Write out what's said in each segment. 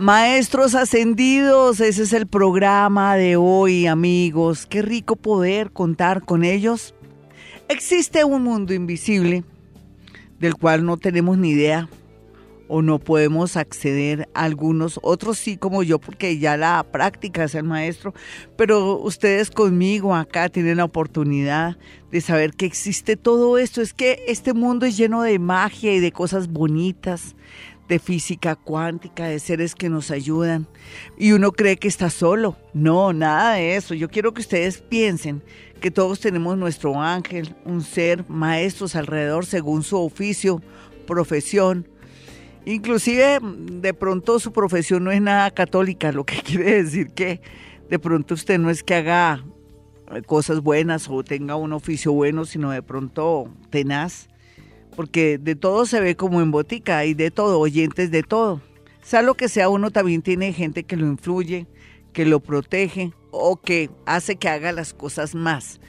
Maestros ascendidos, ese es el programa de hoy, amigos. Qué rico poder contar con ellos. Existe un mundo invisible del cual no tenemos ni idea o no podemos acceder a algunos, otros sí como yo, porque ya la práctica es el maestro, pero ustedes conmigo acá tienen la oportunidad de saber que existe todo esto. Es que este mundo es lleno de magia y de cosas bonitas, de física cuántica, de seres que nos ayudan. Y uno cree que está solo. No, nada de eso. Yo quiero que ustedes piensen que todos tenemos nuestro ángel, un ser, maestros alrededor según su oficio, profesión. Inclusive de pronto su profesión no es nada católica, lo que quiere decir que de pronto usted no es que haga cosas buenas o tenga un oficio bueno, sino de pronto tenaz porque de todo se ve como en botica, y de todo, oyentes de todo. Sea lo que sea, uno también tiene gente que lo influye, que lo protege o que hace que haga las cosas más.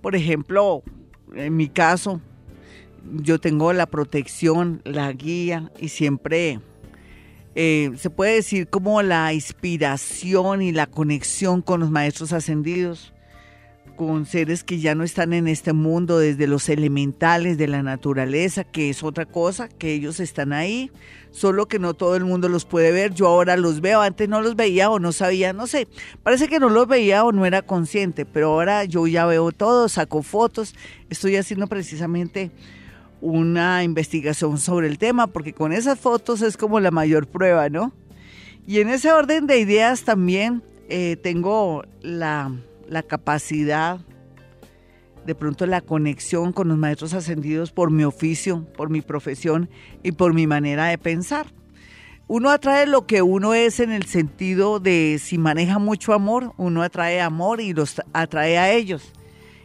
Por ejemplo, en mi caso, yo tengo la protección, la guía y siempre eh, se puede decir como la inspiración y la conexión con los maestros ascendidos con seres que ya no están en este mundo, desde los elementales de la naturaleza, que es otra cosa, que ellos están ahí, solo que no todo el mundo los puede ver. Yo ahora los veo, antes no los veía o no sabía, no sé, parece que no los veía o no era consciente, pero ahora yo ya veo todo, saco fotos, estoy haciendo precisamente una investigación sobre el tema, porque con esas fotos es como la mayor prueba, ¿no? Y en ese orden de ideas también eh, tengo la la capacidad, de pronto la conexión con los maestros ascendidos por mi oficio, por mi profesión y por mi manera de pensar. Uno atrae lo que uno es en el sentido de si maneja mucho amor, uno atrae amor y los atrae a ellos.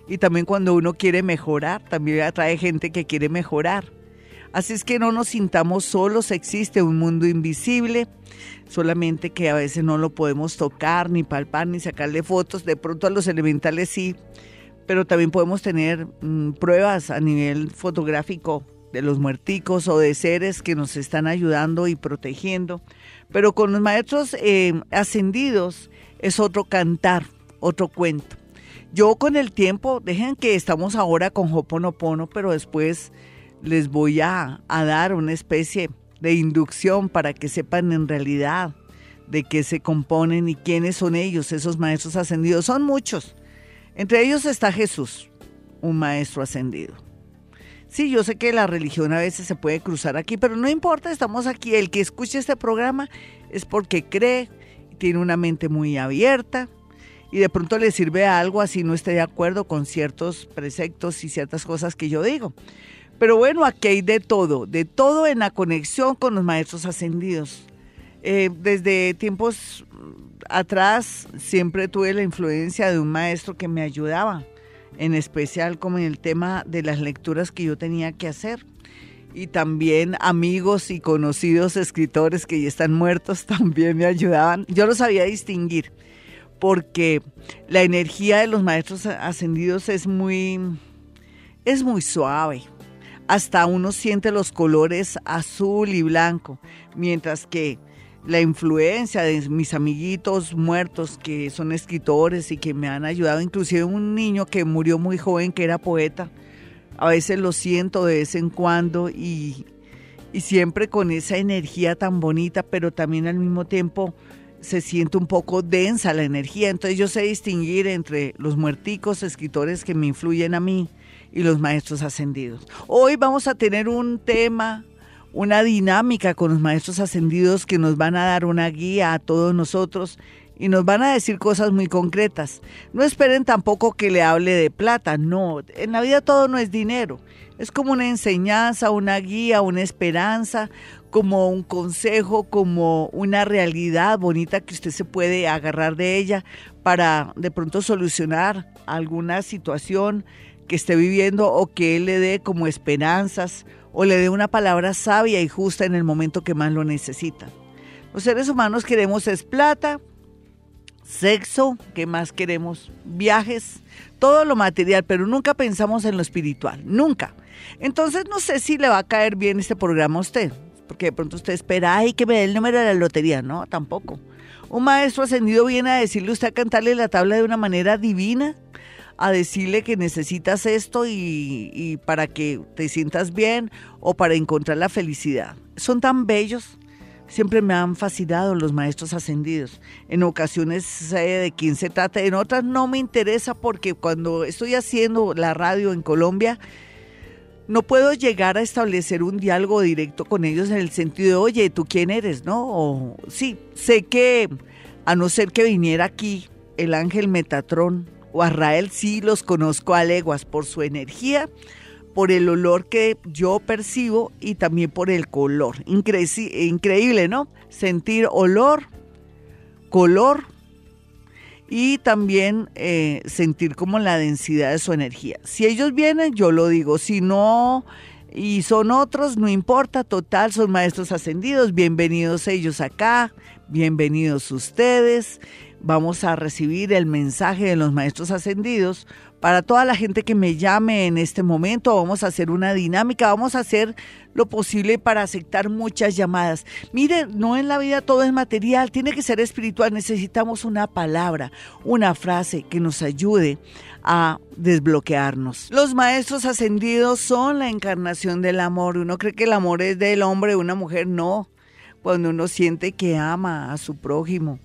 Y también cuando uno quiere mejorar, también atrae gente que quiere mejorar. Así es que no nos sintamos solos, existe un mundo invisible, solamente que a veces no lo podemos tocar, ni palpar, ni sacarle fotos. De pronto a los elementales sí, pero también podemos tener mm, pruebas a nivel fotográfico de los muerticos o de seres que nos están ayudando y protegiendo. Pero con los maestros eh, ascendidos es otro cantar, otro cuento. Yo con el tiempo, dejen que estamos ahora con Hoponopono, pero después les voy a, dar una especie de inducción para que sepan en realidad de qué se componen y quiénes son ellos, esos maestros ascendidos. Son muchos. Entre ellos está Jesús, un maestro ascendido. Sí, yo sé que la religión a veces se puede cruzar aquí, pero no importa, estamos aquí. El que escuche este programa es porque cree, tiene una mente muy abierta y de pronto le sirve algo así no esté de acuerdo con ciertos preceptos y ciertas cosas que yo digo. Pero bueno, aquí hay de todo, de todo en la conexión con los maestros ascendidos. Eh, desde tiempos atrás siempre tuve la influencia de un maestro que me ayudaba, en especial como en el tema de las lecturas que yo tenía que hacer. Y también amigos y conocidos escritores que ya están muertos también me ayudaban. Yo lo sabía distinguir porque la energía de los maestros ascendidos es muy, es muy suave hasta uno siente los colores azul y blanco, mientras que la influencia de mis amiguitos muertos que son escritores y que me han ayudado, inclusive un niño que murió muy joven que era poeta, a veces lo siento de vez en cuando y, siempre con esa energía tan bonita, pero también al mismo tiempo se siente un poco densa la energía. Entonces yo sé distinguir entre los muerticos escritores que me influyen a mí y los maestros ascendidos. Hoy vamos a tener un tema, una dinámica con los maestros ascendidos que nos van a dar una guía a todos nosotros y nos van a decir cosas muy concretas. No esperen tampoco que le hable de plata, no, en la vida todo no es dinero, es como una enseñanza, una guía, una esperanza, como un consejo, como una realidad bonita que usted se puede agarrar de ella para de pronto solucionar alguna situación que esté viviendo o que Él le dé como esperanzas o le dé una palabra sabia y justa en el momento que más lo necesita. Los seres humanos queremos es plata, sexo, ¿qué más queremos? Viajes, todo lo material, pero nunca pensamos en lo espiritual, nunca. Entonces no sé si le va a caer bien este programa a usted, porque de pronto usted espera, ay, que me dé el número de la lotería, no, tampoco. Un maestro ascendido viene a decirle usted a cantarle la tabla de una manera divina, a decirle que necesitas esto y, para que te sientas bien o para encontrar la felicidad. Son tan bellos siempre me han fascinado los maestros ascendidos. En ocasiones sé de quién se trata, en otras no me interesa porque cuando estoy haciendo la radio en Colombia, no puedo llegar a establecer un diálogo directo con ellos en el sentido de, oye, ¿tú quién eres? ¿No? O, sí, sé que a no ser que viniera aquí el ángel Metatrón sí los conozco a leguas por su energía, por el olor que yo percibo y también por el color. increíble, ¿no? Sentir olor, color y también eh, sentir como la densidad de su energía. Si ellos vienen, yo lo digo. Si no y son otros, no importa, total, son maestros ascendidos. Bienvenidos ellos acá, bienvenidos ustedes. Vamos a recibir el mensaje de los maestros ascendidos para toda la gente que me llame en este momento, vamos a hacer una dinámica, vamos a hacer lo posible para aceptar muchas llamadas. Mire, no en la vida todo es material, tiene que ser espiritual. Necesitamos una palabra, una frase que nos ayude a desbloquearnos. Los maestros ascendidos son la encarnación del amor. Uno cree que el amor es del hombre, de una mujer, no. Cuando uno siente que ama a su prójimo,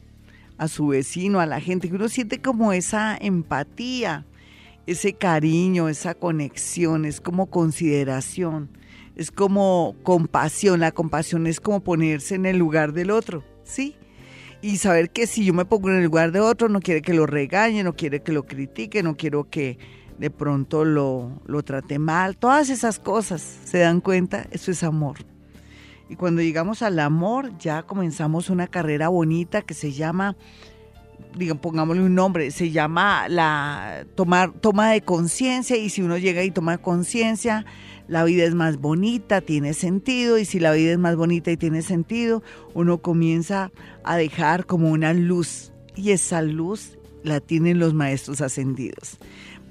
a su vecino, a la gente, que uno siente como esa empatía ese cariño, esa conexión, es como consideración, es como compasión. La compasión es como ponerse en el lugar del otro, ¿sí? Y saber que si yo me pongo en el lugar de otro, no quiere que lo regañe, no quiere que lo critique, no quiero que de pronto lo, lo trate mal. Todas esas cosas, ¿se dan cuenta? Eso es amor. Y cuando llegamos al amor, ya comenzamos una carrera bonita que se llama digan, pongámosle un nombre, se llama la tomar, toma de conciencia y si uno llega y toma conciencia, la vida es más bonita, tiene sentido y si la vida es más bonita y tiene sentido, uno comienza a dejar como una luz y esa luz la tienen los maestros ascendidos.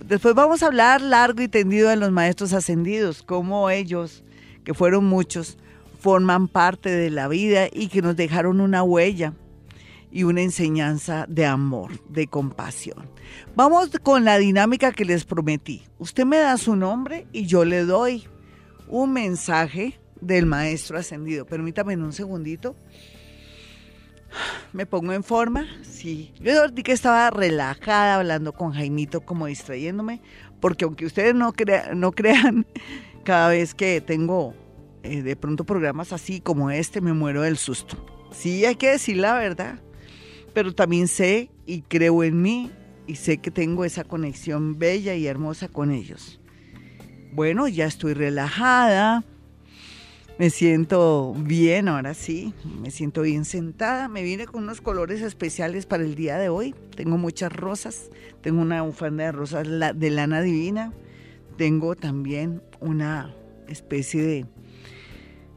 Después vamos a hablar largo y tendido de los maestros ascendidos, cómo ellos, que fueron muchos, forman parte de la vida y que nos dejaron una huella y una enseñanza de amor, de compasión. Vamos con la dinámica que les prometí. Usted me da su nombre y yo le doy un mensaje del maestro ascendido. Permítame un segundito. Me pongo en forma. Sí. Yo que estaba relajada hablando con Jaimito, como distrayéndome, porque aunque ustedes no, no crean, cada vez que tengo eh, de pronto programas así como este, me muero del susto. Sí, hay que decir la verdad pero también sé y creo en mí y sé que tengo esa conexión bella y hermosa con ellos. Bueno, ya estoy relajada, me siento bien, ahora sí, me siento bien sentada. Me vine con unos colores especiales para el día de hoy. Tengo muchas rosas, tengo una bufanda de rosas de lana divina, tengo también una especie de,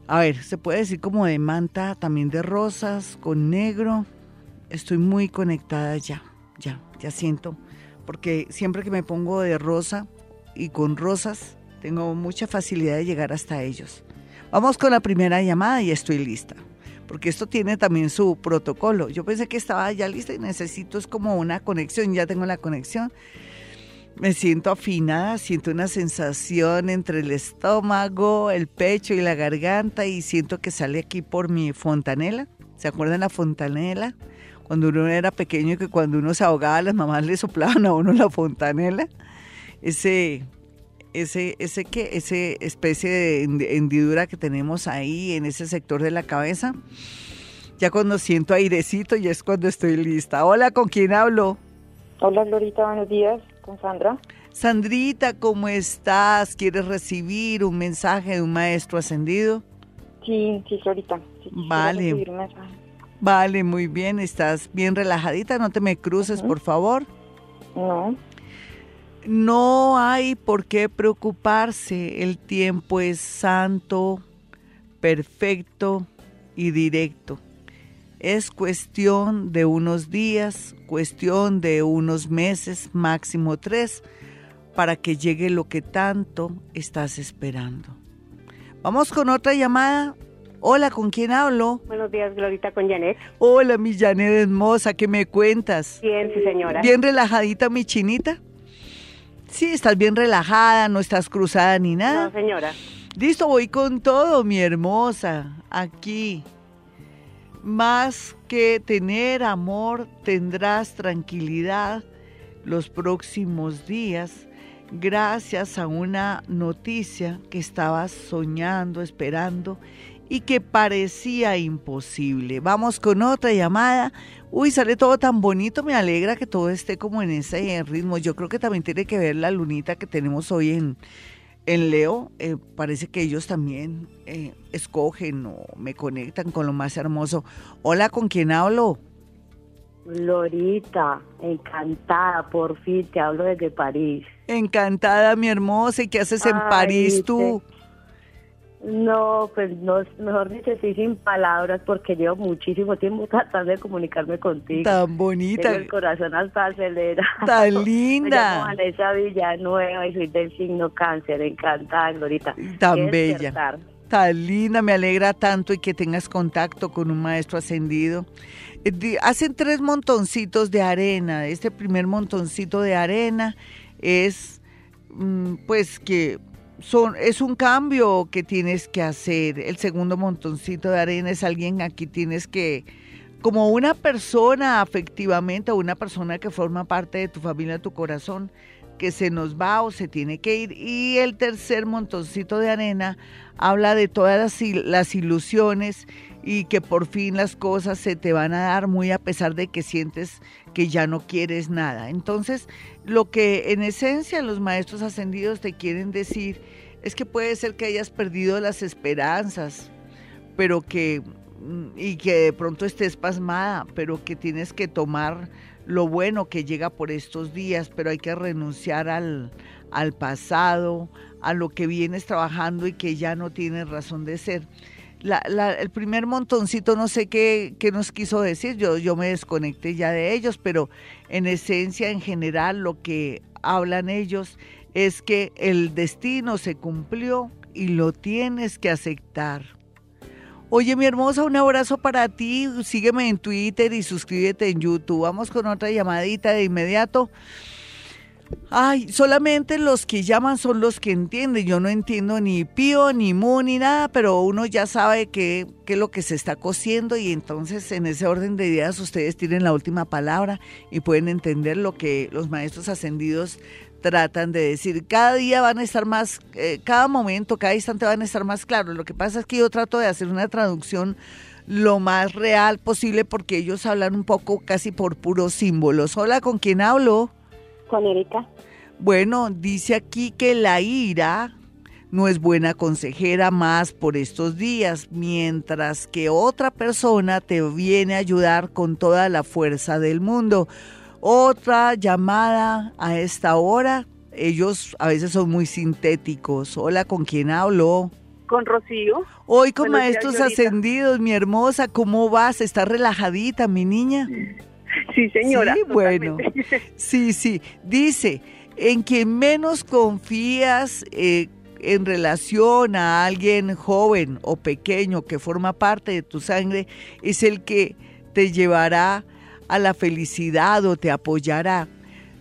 a ver, se puede decir como de manta también de rosas con negro estoy muy conectada ya, ya, ya siento, porque siempre que me pongo de rosa y con rosas, tengo mucha facilidad de llegar hasta ellos. Vamos con la primera llamada y estoy lista, porque esto tiene también su protocolo. Yo pensé que estaba ya lista y necesito es como una conexión, ya tengo la conexión. Me siento afinada, siento una sensación entre el estómago, el pecho y la garganta y siento que sale aquí por mi fontanela. ¿Se acuerdan la fontanela? cuando uno era pequeño y que cuando uno se ahogaba las mamás le soplaban a uno la fontanela, ese, ese, ese que, ese especie de hendidura que tenemos ahí en ese sector de la cabeza. Ya cuando siento airecito ya es cuando estoy lista. Hola, ¿con quién hablo? Hola, Glorita, buenos días, con Sandra. Sandrita, ¿cómo estás? ¿Quieres recibir un mensaje de un maestro ascendido? Sí, sí, Glorita. vale. Vale, muy bien. Estás bien relajadita. No te me cruces, por favor. No. No hay por qué preocuparse. El tiempo es santo, perfecto y directo. Es cuestión de unos días, cuestión de unos meses, máximo tres, para que llegue lo que tanto estás esperando. Vamos con otra llamada. Hola, ¿con quién hablo? Buenos días, Glorita, con Janet. Hola, mi Janet hermosa, ¿qué me cuentas? Bien, sí, señora. ¿Bien relajadita, mi chinita? Sí, estás bien relajada, no estás cruzada ni nada. No, señora. Listo, voy con todo, mi hermosa. Aquí. Más que tener amor, tendrás tranquilidad los próximos días gracias a una noticia que estabas soñando, esperando y que parecía imposible. Vamos con otra llamada. Uy, sale todo tan bonito, me alegra que todo esté como en ese ritmo. Yo creo que también tiene que ver la lunita que tenemos hoy en, en Leo. Eh, parece que ellos también eh, escogen o me conectan con lo más hermoso. Hola, ¿con quién hablo? Lorita, encantada, por fin te hablo desde París. Encantada, mi hermosa. ¿Y qué haces en París tú? No, pues no, mejor dicho, estoy sin palabras porque llevo muchísimo tiempo tratando de comunicarme contigo. Tan bonita. el corazón hasta acelera. Tan linda. Me llamo Vanessa Villanueva y soy del signo cáncer. Encantada, Glorita. Tan bella. Tan linda, me alegra tanto y que tengas contacto con un maestro ascendido. Eh, hacen tres montoncitos de arena. Este primer montoncito de arena es mm, pues que es un cambio que tienes que hacer. El segundo montoncito de arena es alguien aquí tienes que, como una persona afectivamente o una persona que forma parte de tu familia, tu corazón, que se nos va o se tiene que ir. Y el tercer montoncito de arena habla de todas las, las ilusiones y que por fin las cosas se te van a dar muy a pesar de que sientes que ya no quieres nada. Entonces, lo que en esencia los maestros ascendidos te quieren decir es que puede ser que hayas perdido las esperanzas, pero que mm, y que de pronto estés pasmada, pero que tienes que tomar lo bueno que llega por estos días, pero hay que renunciar al, al pasado, a lo que vienes trabajando y que ya no tienes razón de ser el primer montoncito no sé qué, nos quiso decir, yo, yo me desconecté ya de ellos, pero en esencia, en general, lo que hablan ellos es que el destino se cumplió y lo tienes que aceptar. Oye, mi hermosa, un abrazo para ti. Sígueme en Twitter y suscríbete en YouTube. Vamos con otra llamadita de inmediato. Ay, solamente los que llaman son los que entienden. Yo no entiendo ni pío, ni mu, ni nada, pero uno ya sabe qué, es lo que se está cosiendo y entonces en ese orden de ideas ustedes tienen la última palabra y pueden entender lo que los maestros ascendidos tratan de decir. Cada día van a estar más, eh, cada momento, cada instante van a estar más claros. Lo que pasa es que yo trato de hacer una traducción lo más real posible porque ellos hablan un poco casi por puros símbolos. Hola, ¿con quién hablo? Con Erika. Bueno, dice aquí que la ira no es buena consejera más por estos días, mientras que otra persona te viene a ayudar con toda la fuerza del mundo. Otra llamada a esta hora, ellos a veces son muy sintéticos. Hola, ¿con quién hablo? Con Rocío. Hoy con maestros ascendidos, mi hermosa, ¿cómo vas? ¿Estás relajadita, mi niña? Sí, señora. Sí, bueno. Sí, sí. Dice, en quien menos confías eh, en relación a alguien joven o pequeño que forma parte de tu sangre, es el que te llevará a la felicidad o te apoyará.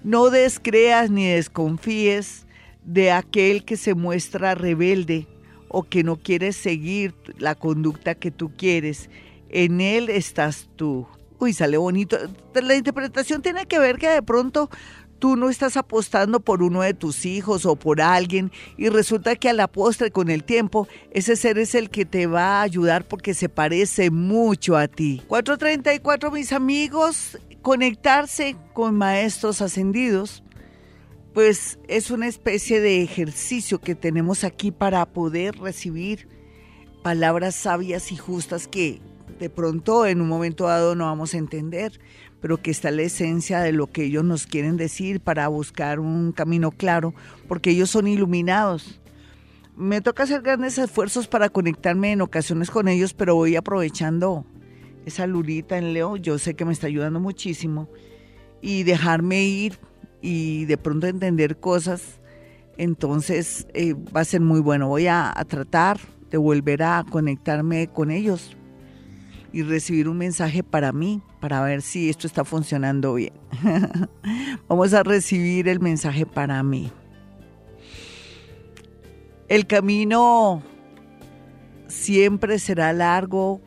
No descreas ni desconfíes de aquel que se muestra rebelde o que no quiere seguir la conducta que tú quieres. En él estás tú. Uy, sale bonito. La interpretación tiene que ver que de pronto tú no estás apostando por uno de tus hijos o por alguien y resulta que a la postre con el tiempo ese ser es el que te va a ayudar porque se parece mucho a ti. 434 mis amigos, conectarse con maestros ascendidos pues es una especie de ejercicio que tenemos aquí para poder recibir palabras sabias y justas que de pronto en un momento dado no vamos a entender, pero que está la esencia de lo que ellos nos quieren decir para buscar un camino claro, porque ellos son iluminados. Me toca hacer grandes esfuerzos para conectarme en ocasiones con ellos, pero voy aprovechando esa lurita en Leo, yo sé que me está ayudando muchísimo, y dejarme ir y de pronto entender cosas, entonces eh, va a ser muy bueno. Voy a, a tratar de volver a conectarme con ellos y recibir un mensaje para mí, para ver si esto está funcionando bien. Vamos a recibir el mensaje para mí. El camino siempre será largo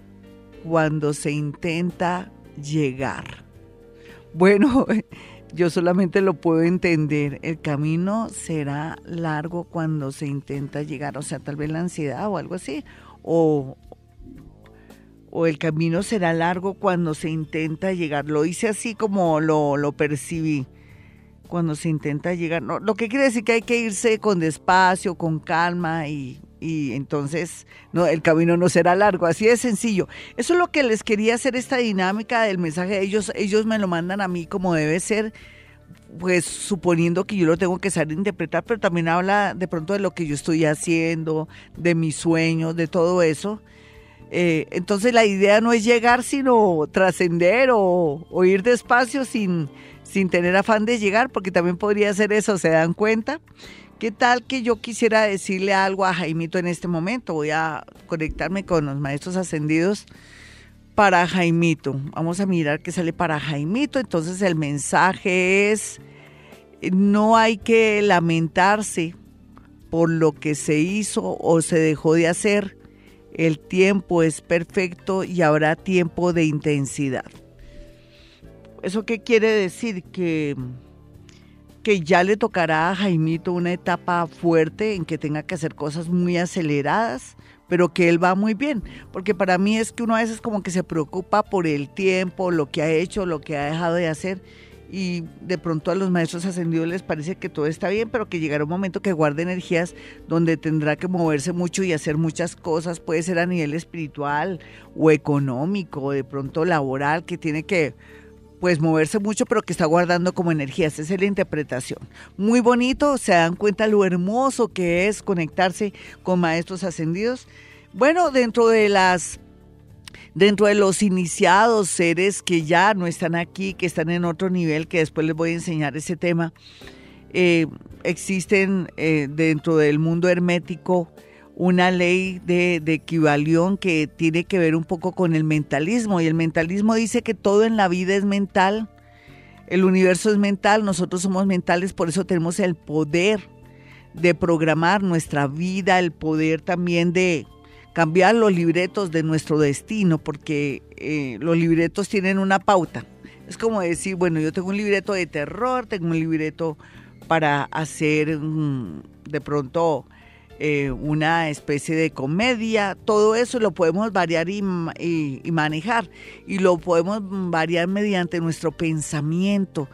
cuando se intenta llegar. Bueno, yo solamente lo puedo entender. El camino será largo cuando se intenta llegar, o sea, tal vez la ansiedad o algo así, o, o el camino será largo cuando se intenta llegar. Lo hice así como lo, lo percibí. Cuando se intenta llegar. No, lo que quiere decir que hay que irse con despacio, con calma y, y entonces no, el camino no será largo. Así de sencillo. Eso es lo que les quería hacer esta dinámica del mensaje. Ellos, ellos me lo mandan a mí como debe ser pues suponiendo que yo lo tengo que saber interpretar, pero también habla de pronto de lo que yo estoy haciendo, de mis sueños, de todo eso. Eh, entonces la idea no es llegar, sino trascender o, ir despacio sin, sin tener afán de llegar, porque también podría ser eso, ¿se dan cuenta? ¿Qué tal que yo quisiera decirle algo a Jaimito en este momento? Voy a conectarme con los maestros ascendidos para Jaimito. Vamos a mirar qué sale para Jaimito. Entonces el mensaje es, no hay que lamentarse por lo que se hizo o se dejó de hacer. El tiempo es perfecto y habrá tiempo de intensidad. ¿Eso qué quiere decir? Que que ya le tocará a Jaimito una etapa fuerte en que tenga que hacer cosas muy aceleradas, pero que él va muy bien, porque para mí es que uno a veces como que se preocupa por el tiempo, lo que ha hecho, lo que ha dejado de hacer, y de pronto a los maestros ascendidos les parece que todo está bien, pero que llegará un momento que guarde energías donde tendrá que moverse mucho y hacer muchas cosas, puede ser a nivel espiritual o económico, o de pronto laboral, que tiene que pues moverse mucho, pero que está guardando como energía. Esa es la interpretación. Muy bonito, se dan cuenta lo hermoso que es conectarse con maestros ascendidos. Bueno, dentro de las dentro de los iniciados, seres que ya no están aquí, que están en otro nivel, que después les voy a enseñar ese tema, eh, existen eh, dentro del mundo hermético una ley de, de, equivalión que tiene que ver un poco con el mentalismo. Y el mentalismo dice que todo en la vida es mental, el universo es mental, nosotros somos mentales, por eso tenemos el poder de programar nuestra vida, el poder también de cambiar los libretos de nuestro destino, porque eh, los libretos tienen una pauta. Es como decir, bueno, yo tengo un libreto de terror, tengo un libreto para hacer mm, de pronto eh, una especie de comedia, todo eso lo podemos variar y, y, manejar y lo podemos variar mediante nuestro pensamiento,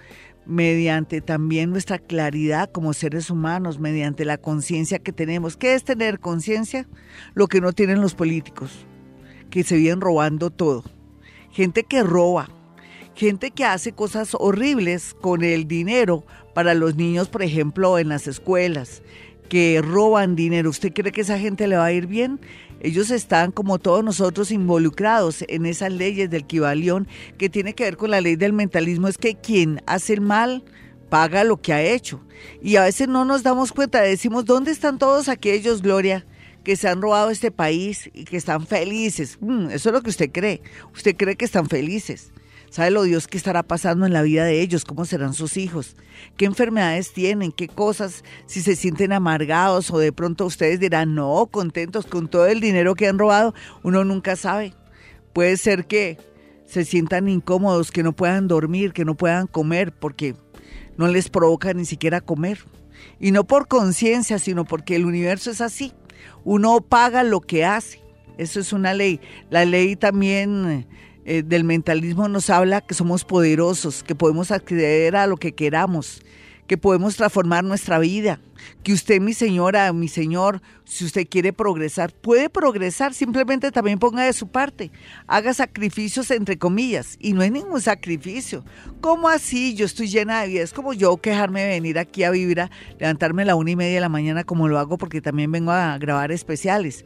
mediante también nuestra claridad como seres humanos, mediante la conciencia que tenemos. ¿Qué es tener conciencia? Lo que no tienen los políticos, que se vienen robando todo. Gente que roba, gente que hace cosas horribles con el dinero para los niños, por ejemplo, en las escuelas que roban dinero. ¿Usted cree que esa gente le va a ir bien? Ellos están, como todos nosotros, involucrados en esas leyes del Kibalión que tiene que ver con la ley del mentalismo. Es que quien hace el mal paga lo que ha hecho. Y a veces no nos damos cuenta, decimos, ¿dónde están todos aquellos, Gloria? que se han robado este país y que están felices. Mm, eso es lo que usted cree. Usted cree que están felices. ¿Sabe lo Dios qué estará pasando en la vida de ellos? ¿Cómo serán sus hijos? ¿Qué enfermedades tienen? ¿Qué cosas? Si se sienten amargados o de pronto ustedes dirán, no, contentos con todo el dinero que han robado. Uno nunca sabe. Puede ser que se sientan incómodos, que no puedan dormir, que no puedan comer porque no les provoca ni siquiera comer. Y no por conciencia, sino porque el universo es así. Uno paga lo que hace. Eso es una ley. La ley también eh, del mentalismo nos habla que somos poderosos, que podemos acceder a lo que queramos, que podemos transformar nuestra vida, que usted, mi señora, mi señor, si usted quiere progresar, puede progresar, simplemente también ponga de su parte, haga sacrificios entre comillas, y no hay ningún sacrificio. ¿Cómo así? Yo estoy llena de vida, es como yo quejarme de venir aquí a vivir, a levantarme a la una y media de la mañana como lo hago porque también vengo a grabar especiales.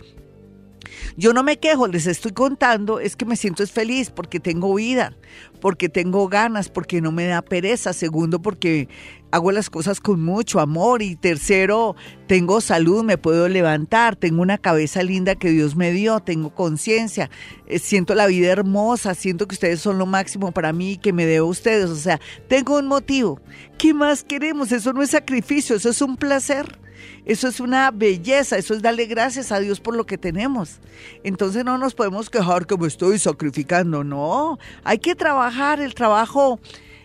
Yo no me quejo, les estoy contando, es que me siento feliz porque tengo vida, porque tengo ganas, porque no me da pereza. Segundo, porque hago las cosas con mucho amor. Y tercero, tengo salud, me puedo levantar, tengo una cabeza linda que Dios me dio, tengo conciencia, eh, siento la vida hermosa, siento que ustedes son lo máximo para mí y que me debo a ustedes. O sea, tengo un motivo. ¿Qué más queremos? Eso no es sacrificio, eso es un placer. Eso es una belleza, eso es darle gracias a Dios por lo que tenemos. Entonces no nos podemos quejar que me estoy sacrificando, no. Hay que trabajar, el trabajo,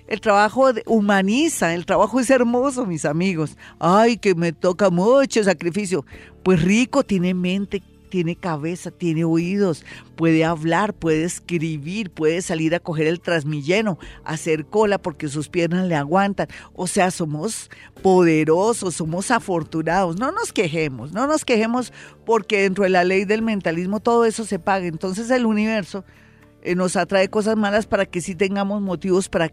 el trabajo humaniza, el trabajo es hermoso, mis amigos. Ay, que me toca mucho sacrificio. Pues rico tiene mente, tiene cabeza, tiene oídos, puede hablar, puede escribir, puede salir a coger el transmilleno, hacer cola porque sus piernas le aguantan. O sea, somos poderosos, somos afortunados. No nos quejemos, no nos quejemos porque dentro de la ley del mentalismo todo eso se paga. Entonces el universo eh, nos atrae cosas malas para que sí tengamos motivos para,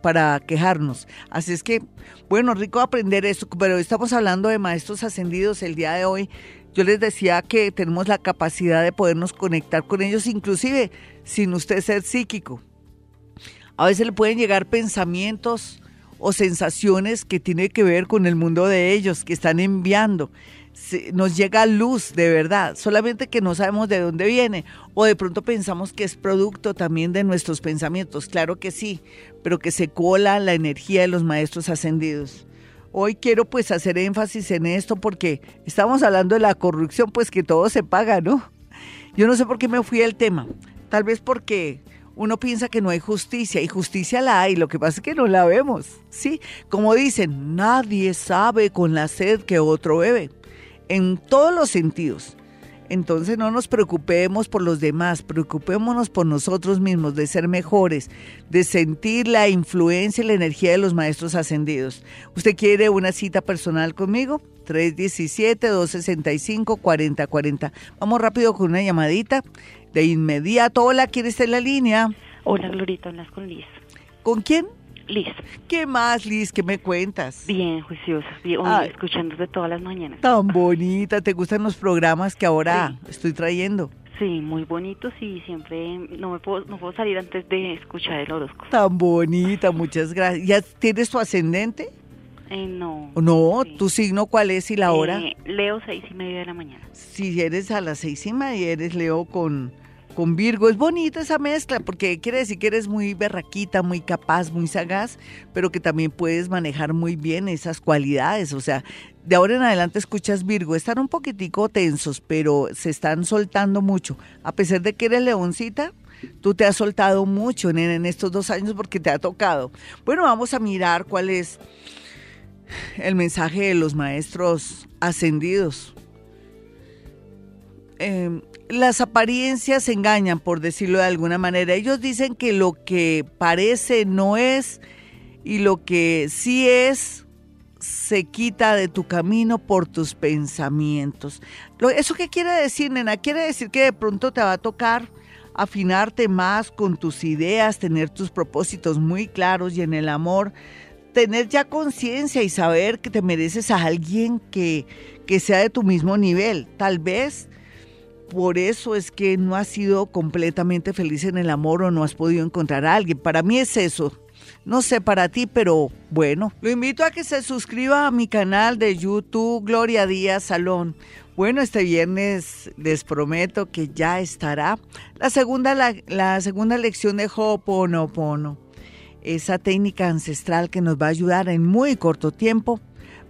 para quejarnos. Así es que, bueno, rico aprender esto, pero estamos hablando de maestros ascendidos el día de hoy. Yo les decía que tenemos la capacidad de podernos conectar con ellos, inclusive sin usted ser psíquico. A veces le pueden llegar pensamientos o sensaciones que tienen que ver con el mundo de ellos, que están enviando. Nos llega luz de verdad, solamente que no sabemos de dónde viene o de pronto pensamos que es producto también de nuestros pensamientos. Claro que sí, pero que se cola la energía de los maestros ascendidos. Hoy quiero pues hacer énfasis en esto porque estamos hablando de la corrupción, pues que todo se paga, ¿no? Yo no sé por qué me fui al tema. Tal vez porque uno piensa que no hay justicia y justicia la hay, lo que pasa es que no la vemos, ¿sí? Como dicen, nadie sabe con la sed que otro bebe, en todos los sentidos. Entonces no nos preocupemos por los demás, preocupémonos por nosotros mismos, de ser mejores, de sentir la influencia y la energía de los maestros ascendidos. ¿Usted quiere una cita personal conmigo? 317-265-4040. Vamos rápido con una llamadita. De inmediato, hola, ¿quién está en la línea? Hola, Glorita, hablas con Liz. ¿Con quién? Liz. ¿Qué más, Liz? ¿Qué me cuentas? Bien, juiciosa. Bien, escuchándote todas las mañanas. Tan bonita. ¿Te gustan los programas que ahora estoy trayendo? Sí, muy bonitos y siempre no me puedo, no puedo salir antes de escuchar el horóscopo. Tan bonita, muchas gracias. ¿Ya tienes tu ascendente? Eh, no. No, ¿tu signo cuál es y la hora? Eh, Leo seis y media de la mañana. Si eres a las seis y media, eres Leo con con Virgo. Es bonita esa mezcla porque quiere decir que eres muy berraquita, muy capaz, muy sagaz, pero que también puedes manejar muy bien esas cualidades. O sea, de ahora en adelante escuchas Virgo, están un poquitico tensos, pero se están soltando mucho. A pesar de que eres leoncita, tú te has soltado mucho en, estos dos años porque te ha tocado. Bueno, vamos a mirar cuál es el mensaje de los maestros ascendidos. Eh, las apariencias engañan, por decirlo de alguna manera. Ellos dicen que lo que parece no es y lo que sí es se quita de tu camino por tus pensamientos. ¿Eso qué quiere decir, nena? Quiere decir que de pronto te va a tocar afinarte más con tus ideas, tener tus propósitos muy claros y en el amor, tener ya conciencia y saber que te mereces a alguien que, que sea de tu mismo nivel. Tal vez por eso es que no has sido completamente feliz en el amor o no has podido encontrar a alguien. Para mí es eso. No sé para ti, pero bueno. Lo invito a que se suscriba a mi canal de YouTube Gloria Díaz Salón. Bueno, este viernes les prometo que ya estará la segunda, la, segunda lección de Ho'oponopono. Esa técnica ancestral que nos va a ayudar en muy corto tiempo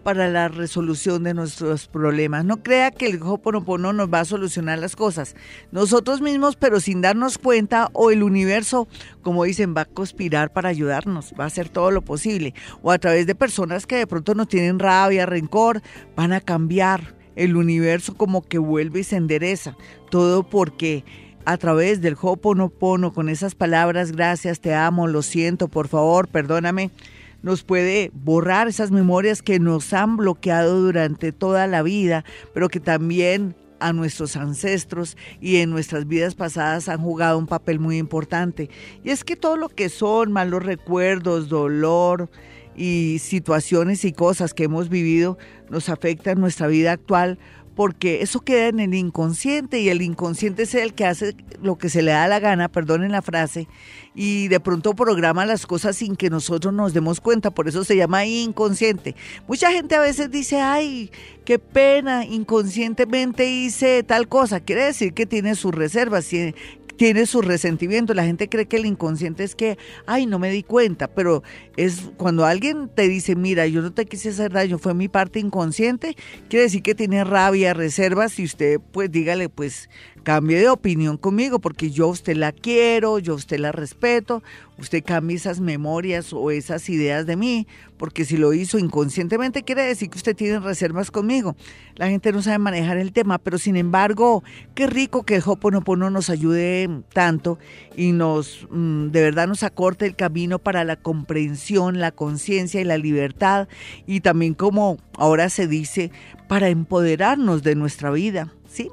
para la resolución de nuestros problemas. No crea que el Hoponopono nos va a solucionar las cosas. Nosotros mismos, pero sin darnos cuenta, o el universo, como dicen, va a conspirar para ayudarnos, va a hacer todo lo posible. O a través de personas que de pronto nos tienen rabia, rencor, van a cambiar. El universo como que vuelve y se endereza. Todo porque a través del Hoponopono, con esas palabras, gracias, te amo, lo siento, por favor, perdóname, nos puede borrar esas memorias que nos han bloqueado durante toda la vida, pero que también a nuestros ancestros y en nuestras vidas pasadas han jugado un papel muy importante. Y es que todo lo que son malos recuerdos, dolor y situaciones y cosas que hemos vivido nos afectan en nuestra vida actual porque eso queda en el inconsciente y el inconsciente es el que hace lo que se le da la gana, perdonen la frase, y de pronto programa las cosas sin que nosotros nos demos cuenta, por eso se llama inconsciente. Mucha gente a veces dice, ay, qué pena, inconscientemente hice tal cosa, quiere decir que tiene sus reservas, tiene su resentimiento. La gente cree que el inconsciente es que, ay, no me di cuenta, pero es cuando alguien te dice, mira, yo no te quise hacer daño, fue mi parte inconsciente, quiere decir que tiene rabia, reservas y usted pues dígale, pues cambie de opinión conmigo porque yo usted la quiero, yo usted la respeto, usted cambie esas memorias o esas ideas de mí, porque si lo hizo inconscientemente quiere decir que usted tiene reservas conmigo. La gente no sabe manejar el tema, pero sin embargo, qué rico que el Hoponopono nos ayude tanto y nos mm, de verdad nos acorte el camino para la comprensión, la conciencia y la libertad y también como ahora se dice, para empoderarnos de nuestra vida, ¿sí?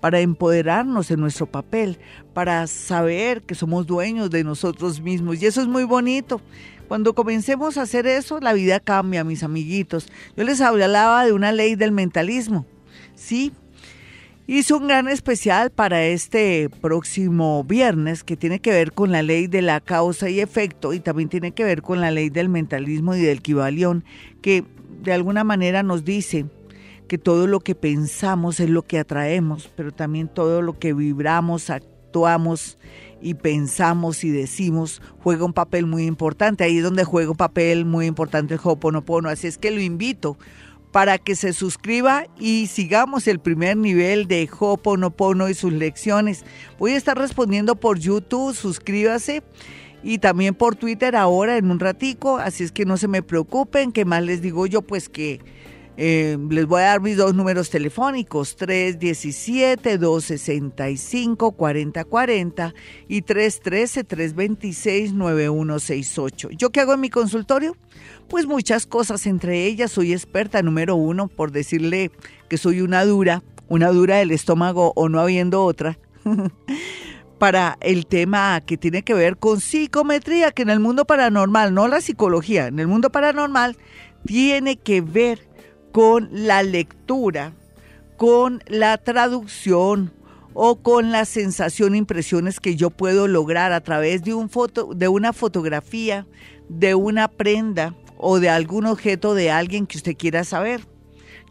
Para empoderarnos en nuestro papel, para saber que somos dueños de nosotros mismos. Y eso es muy bonito. Cuando comencemos a hacer eso, la vida cambia, mis amiguitos. Yo les hablaba de una ley del mentalismo. Sí, hice un gran especial para este próximo viernes que tiene que ver con la ley de la causa y efecto y también tiene que ver con la ley del mentalismo y del Kibalión, que de alguna manera nos dice que todo lo que pensamos es lo que atraemos, pero también todo lo que vibramos, actuamos y pensamos y decimos juega un papel muy importante. Ahí es donde juega un papel muy importante el Hoponopono. Así es que lo invito para que se suscriba y sigamos el primer nivel de Hoponopono y sus lecciones. Voy a estar respondiendo por YouTube, suscríbase y también por Twitter ahora en un ratico, así es que no se me preocupen, que más les digo yo pues que eh, les voy a dar mis dos números telefónicos, 317-265-4040 y 313-326-9168. ¿Yo qué hago en mi consultorio? Pues muchas cosas, entre ellas soy experta número uno, por decirle que soy una dura, una dura del estómago o no habiendo otra. para el tema que tiene que ver con psicometría, que en el mundo paranormal, no la psicología, en el mundo paranormal tiene que ver con la lectura, con la traducción o con la sensación, impresiones que yo puedo lograr a través de, un de una fotografía, de una prenda o de algún objeto de alguien que usted quiera saber.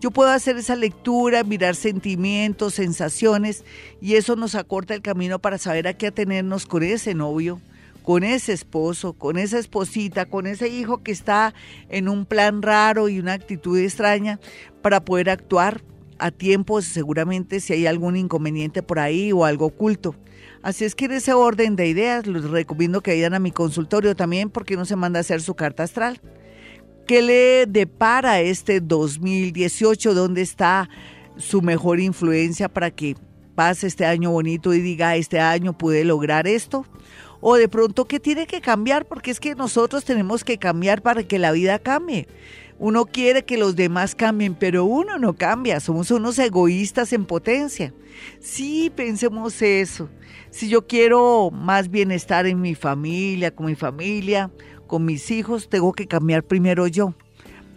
Yo puedo hacer esa lectura, mirar sentimientos, sensaciones, y eso nos acorta el camino para saber a qué atenernos con ese novio, con ese esposo, con esa esposita, con ese hijo que está en un plan raro y una actitud extraña para poder actuar a tiempo seguramente si hay algún inconveniente por ahí o algo oculto. Así es que en ese orden de ideas les recomiendo que vayan a mi consultorio también porque no se manda a hacer su carta astral. ¿Qué le depara este 2018? ¿Dónde está su mejor influencia para que pase este año bonito y diga, este año pude lograr esto? O de pronto qué tiene que cambiar, porque es que nosotros tenemos que cambiar para que la vida cambie. Uno quiere que los demás cambien, pero uno no cambia, somos unos egoístas en potencia. Sí, pensemos eso. Si yo quiero más bienestar en mi familia, con mi familia, con mis hijos, tengo que cambiar primero yo,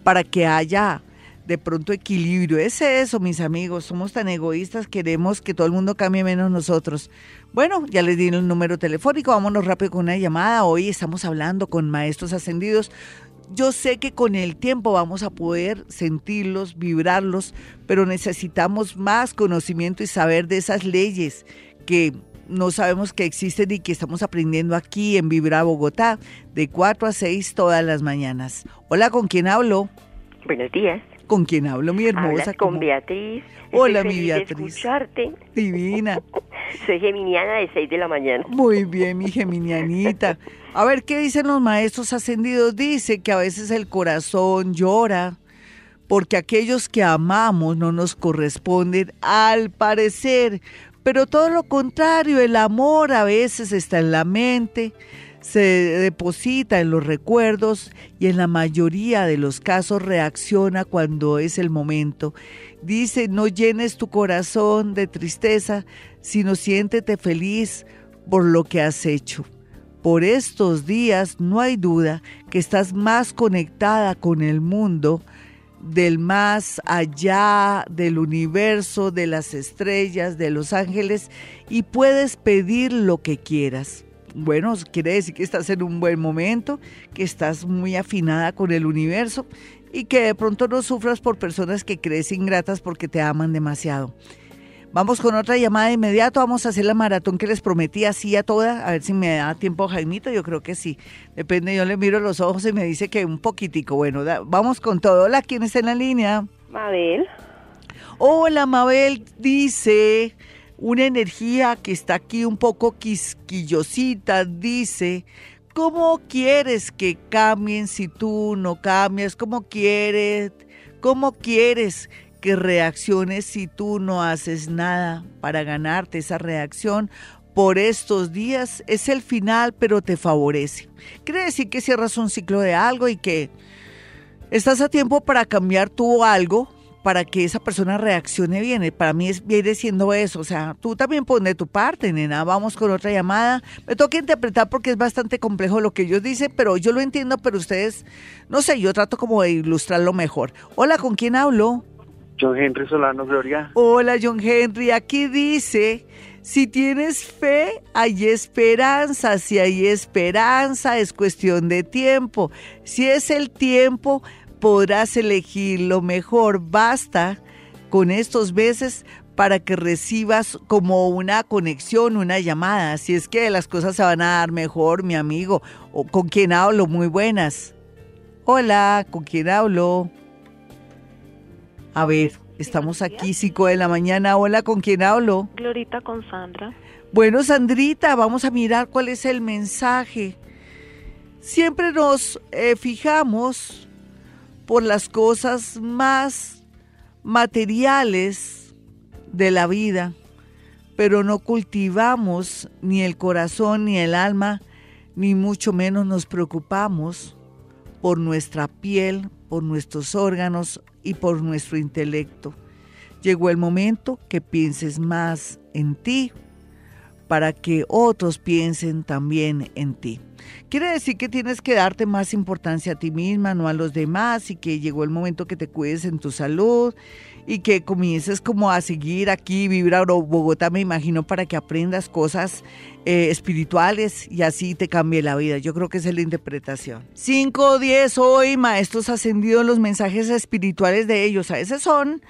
para que haya de pronto equilibrio. Es eso, mis amigos, somos tan egoístas, queremos que todo el mundo cambie menos nosotros. Bueno, ya les di el número telefónico, vámonos rápido con una llamada. Hoy estamos hablando con maestros ascendidos. Yo sé que con el tiempo vamos a poder sentirlos, vibrarlos, pero necesitamos más conocimiento y saber de esas leyes que no sabemos que existen y que estamos aprendiendo aquí en Vibra Bogotá, de 4 a 6 todas las mañanas. Hola, ¿con quién hablo? Buenos días. ¿Con quién hablo, mi hermosa? Hablas con Beatriz. Hola, Estoy mi de Beatriz. escucharte. Divina. Soy geminiana de 6 de la mañana. Muy bien, mi geminianita. A ver, ¿qué dicen los maestros ascendidos? Dice que a veces el corazón llora porque aquellos que amamos no nos corresponden al parecer. Pero todo lo contrario, el amor a veces está en la mente, se deposita en los recuerdos y en la mayoría de los casos reacciona cuando es el momento. Dice, no llenes tu corazón de tristeza, sino siéntete feliz por lo que has hecho. Por estos días no hay duda que estás más conectada con el mundo del más allá, del universo, de las estrellas, de los ángeles, y puedes pedir lo que quieras. Bueno, quiere decir que estás en un buen momento, que estás muy afinada con el universo y que de pronto no sufras por personas que crees ingratas porque te aman demasiado. Vamos con otra llamada de inmediato. Vamos a hacer la maratón que les prometí así a toda. A ver si me da tiempo Jaimito. Yo creo que sí. Depende, yo le miro los ojos y me dice que un poquitico. Bueno, vamos con todo. Hola, ¿quién está en la línea? Mabel. Hola, Mabel. Dice una energía que está aquí un poco quisquillosita. Dice, ¿cómo quieres que cambien si tú no cambias? ¿Cómo quieres? ¿Cómo quieres que reacciones si tú no haces nada para ganarte esa reacción por estos días. Es el final, pero te favorece. Quiere decir que cierras un ciclo de algo y que estás a tiempo para cambiar tú algo para que esa persona reaccione bien. Para mí es, viene siendo eso. O sea, tú también pones tu parte, nena. Vamos con otra llamada. Me toca interpretar porque es bastante complejo lo que ellos dicen, pero yo lo entiendo, pero ustedes, no sé, yo trato como de ilustrarlo mejor. Hola, ¿con quién hablo? John Henry Solano, Gloria. Hola, John Henry. Aquí dice, si tienes fe, hay esperanza. Si hay esperanza, es cuestión de tiempo. Si es el tiempo, podrás elegir lo mejor. Basta con estos meses para que recibas como una conexión, una llamada. Si es que las cosas se van a dar mejor, mi amigo. ¿O con quién hablo? Muy buenas. Hola, ¿con quién hablo? A ver, estamos aquí, 5 de la mañana. Hola, ¿con quién hablo? Glorita con Sandra. Bueno, Sandrita, vamos a mirar cuál es el mensaje. Siempre nos eh, fijamos por las cosas más materiales de la vida, pero no cultivamos ni el corazón ni el alma, ni mucho menos nos preocupamos por nuestra piel, por nuestros órganos y por nuestro intelecto. Llegó el momento que pienses más en ti para que otros piensen también en ti. Quiere decir que tienes que darte más importancia a ti misma, no a los demás, y que llegó el momento que te cuides en tu salud y que comiences como a seguir aquí, Vibra Bogotá, me imagino, para que aprendas cosas eh, espirituales y así te cambie la vida. Yo creo que esa es la interpretación. 5 o 10 hoy, maestros ascendidos, los mensajes espirituales de ellos. A veces son,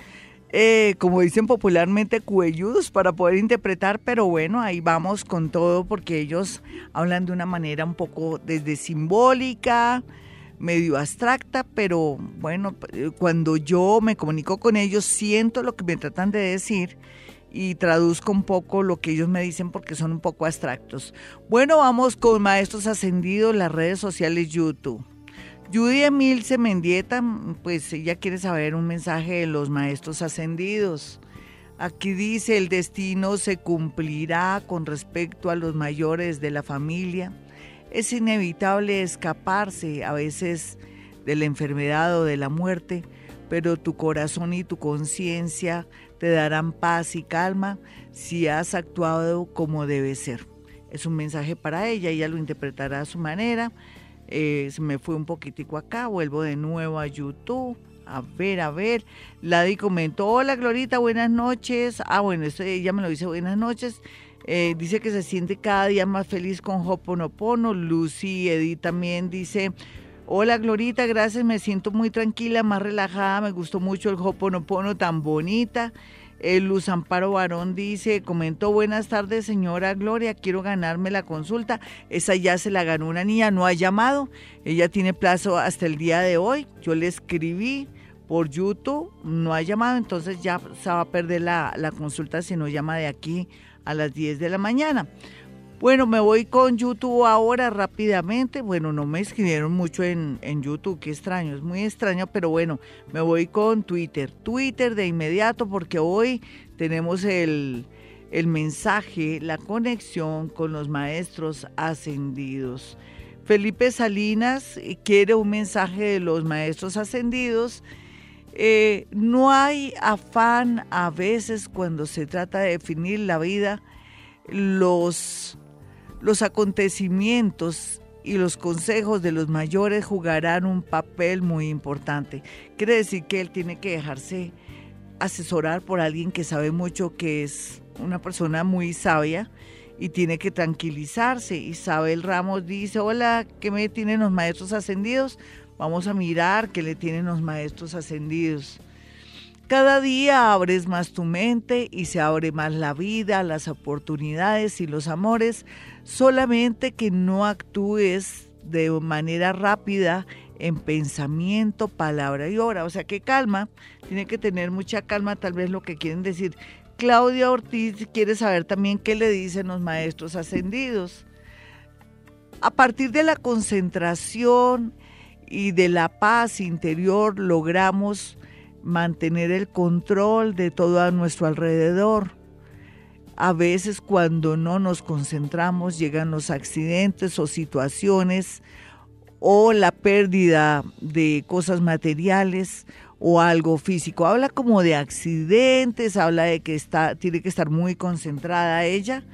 eh, como dicen popularmente, cuelludos para poder interpretar, pero bueno, ahí vamos con todo porque ellos hablan de una manera un poco desde simbólica, medio abstracta, pero bueno, cuando yo me comunico con ellos siento lo que me tratan de decir y traduzco un poco lo que ellos me dicen porque son un poco abstractos. Bueno, vamos con Maestros Ascendidos, las redes sociales YouTube. Judy Emilce Mendieta, pues ella quiere saber un mensaje de los Maestros Ascendidos. Aquí dice, el destino se cumplirá con respecto a los mayores de la familia. Es inevitable escaparse a veces de la enfermedad o de la muerte, pero tu corazón y tu conciencia te darán paz y calma si has actuado como debe ser. Es un mensaje para ella, ella lo interpretará a su manera. Eh, me fue un poquitico acá, vuelvo de nuevo a YouTube. A ver, a ver. Ladi comentó, hola Glorita, buenas noches. Ah, bueno, esto ella me lo dice, buenas noches. Eh, dice que se siente cada día más feliz con Hoponopono. Lucy Edith también dice, Hola Glorita, gracias, me siento muy tranquila, más relajada, me gustó mucho el Hoponopono tan bonita. El Luz Amparo Barón dice, comentó, buenas tardes señora Gloria, quiero ganarme la consulta. Esa ya se la ganó una niña, no ha llamado, ella tiene plazo hasta el día de hoy. Yo le escribí por YouTube, no ha llamado, entonces ya se va a perder la, la consulta si no llama de aquí a las 10 de la mañana. Bueno, me voy con YouTube ahora rápidamente. Bueno, no me escribieron mucho en, en, YouTube, qué extraño, es muy extraño, pero bueno, me voy con Twitter. Twitter de inmediato porque hoy tenemos el, el mensaje, la conexión con los maestros ascendidos. Felipe Salinas quiere un mensaje de los maestros ascendidos. Eh, no hay afán a veces cuando se trata de definir la vida, los, los acontecimientos y los consejos de los mayores jugarán un papel muy importante. Quiere decir que él tiene que dejarse asesorar por alguien que sabe mucho, que es una persona muy sabia y tiene que tranquilizarse. Isabel Ramos dice, hola, ¿qué me tienen los maestros ascendidos? Vamos a mirar qué le tienen los maestros ascendidos. Cada día abres más tu mente y se abre más la vida, las oportunidades y los amores, solamente que no actúes de manera rápida en pensamiento, palabra y obra. O sea que calma, tiene que tener mucha calma, tal vez lo que quieren decir. Claudia Ortiz quiere saber también qué le dicen los maestros ascendidos. A partir de la concentración y de la paz interior logramos mantener el control de todo a nuestro alrededor. A veces cuando no nos concentramos llegan los accidentes o situaciones o la pérdida de cosas materiales o algo físico. Habla como de accidentes, habla de que está, tiene que estar muy concentrada ella,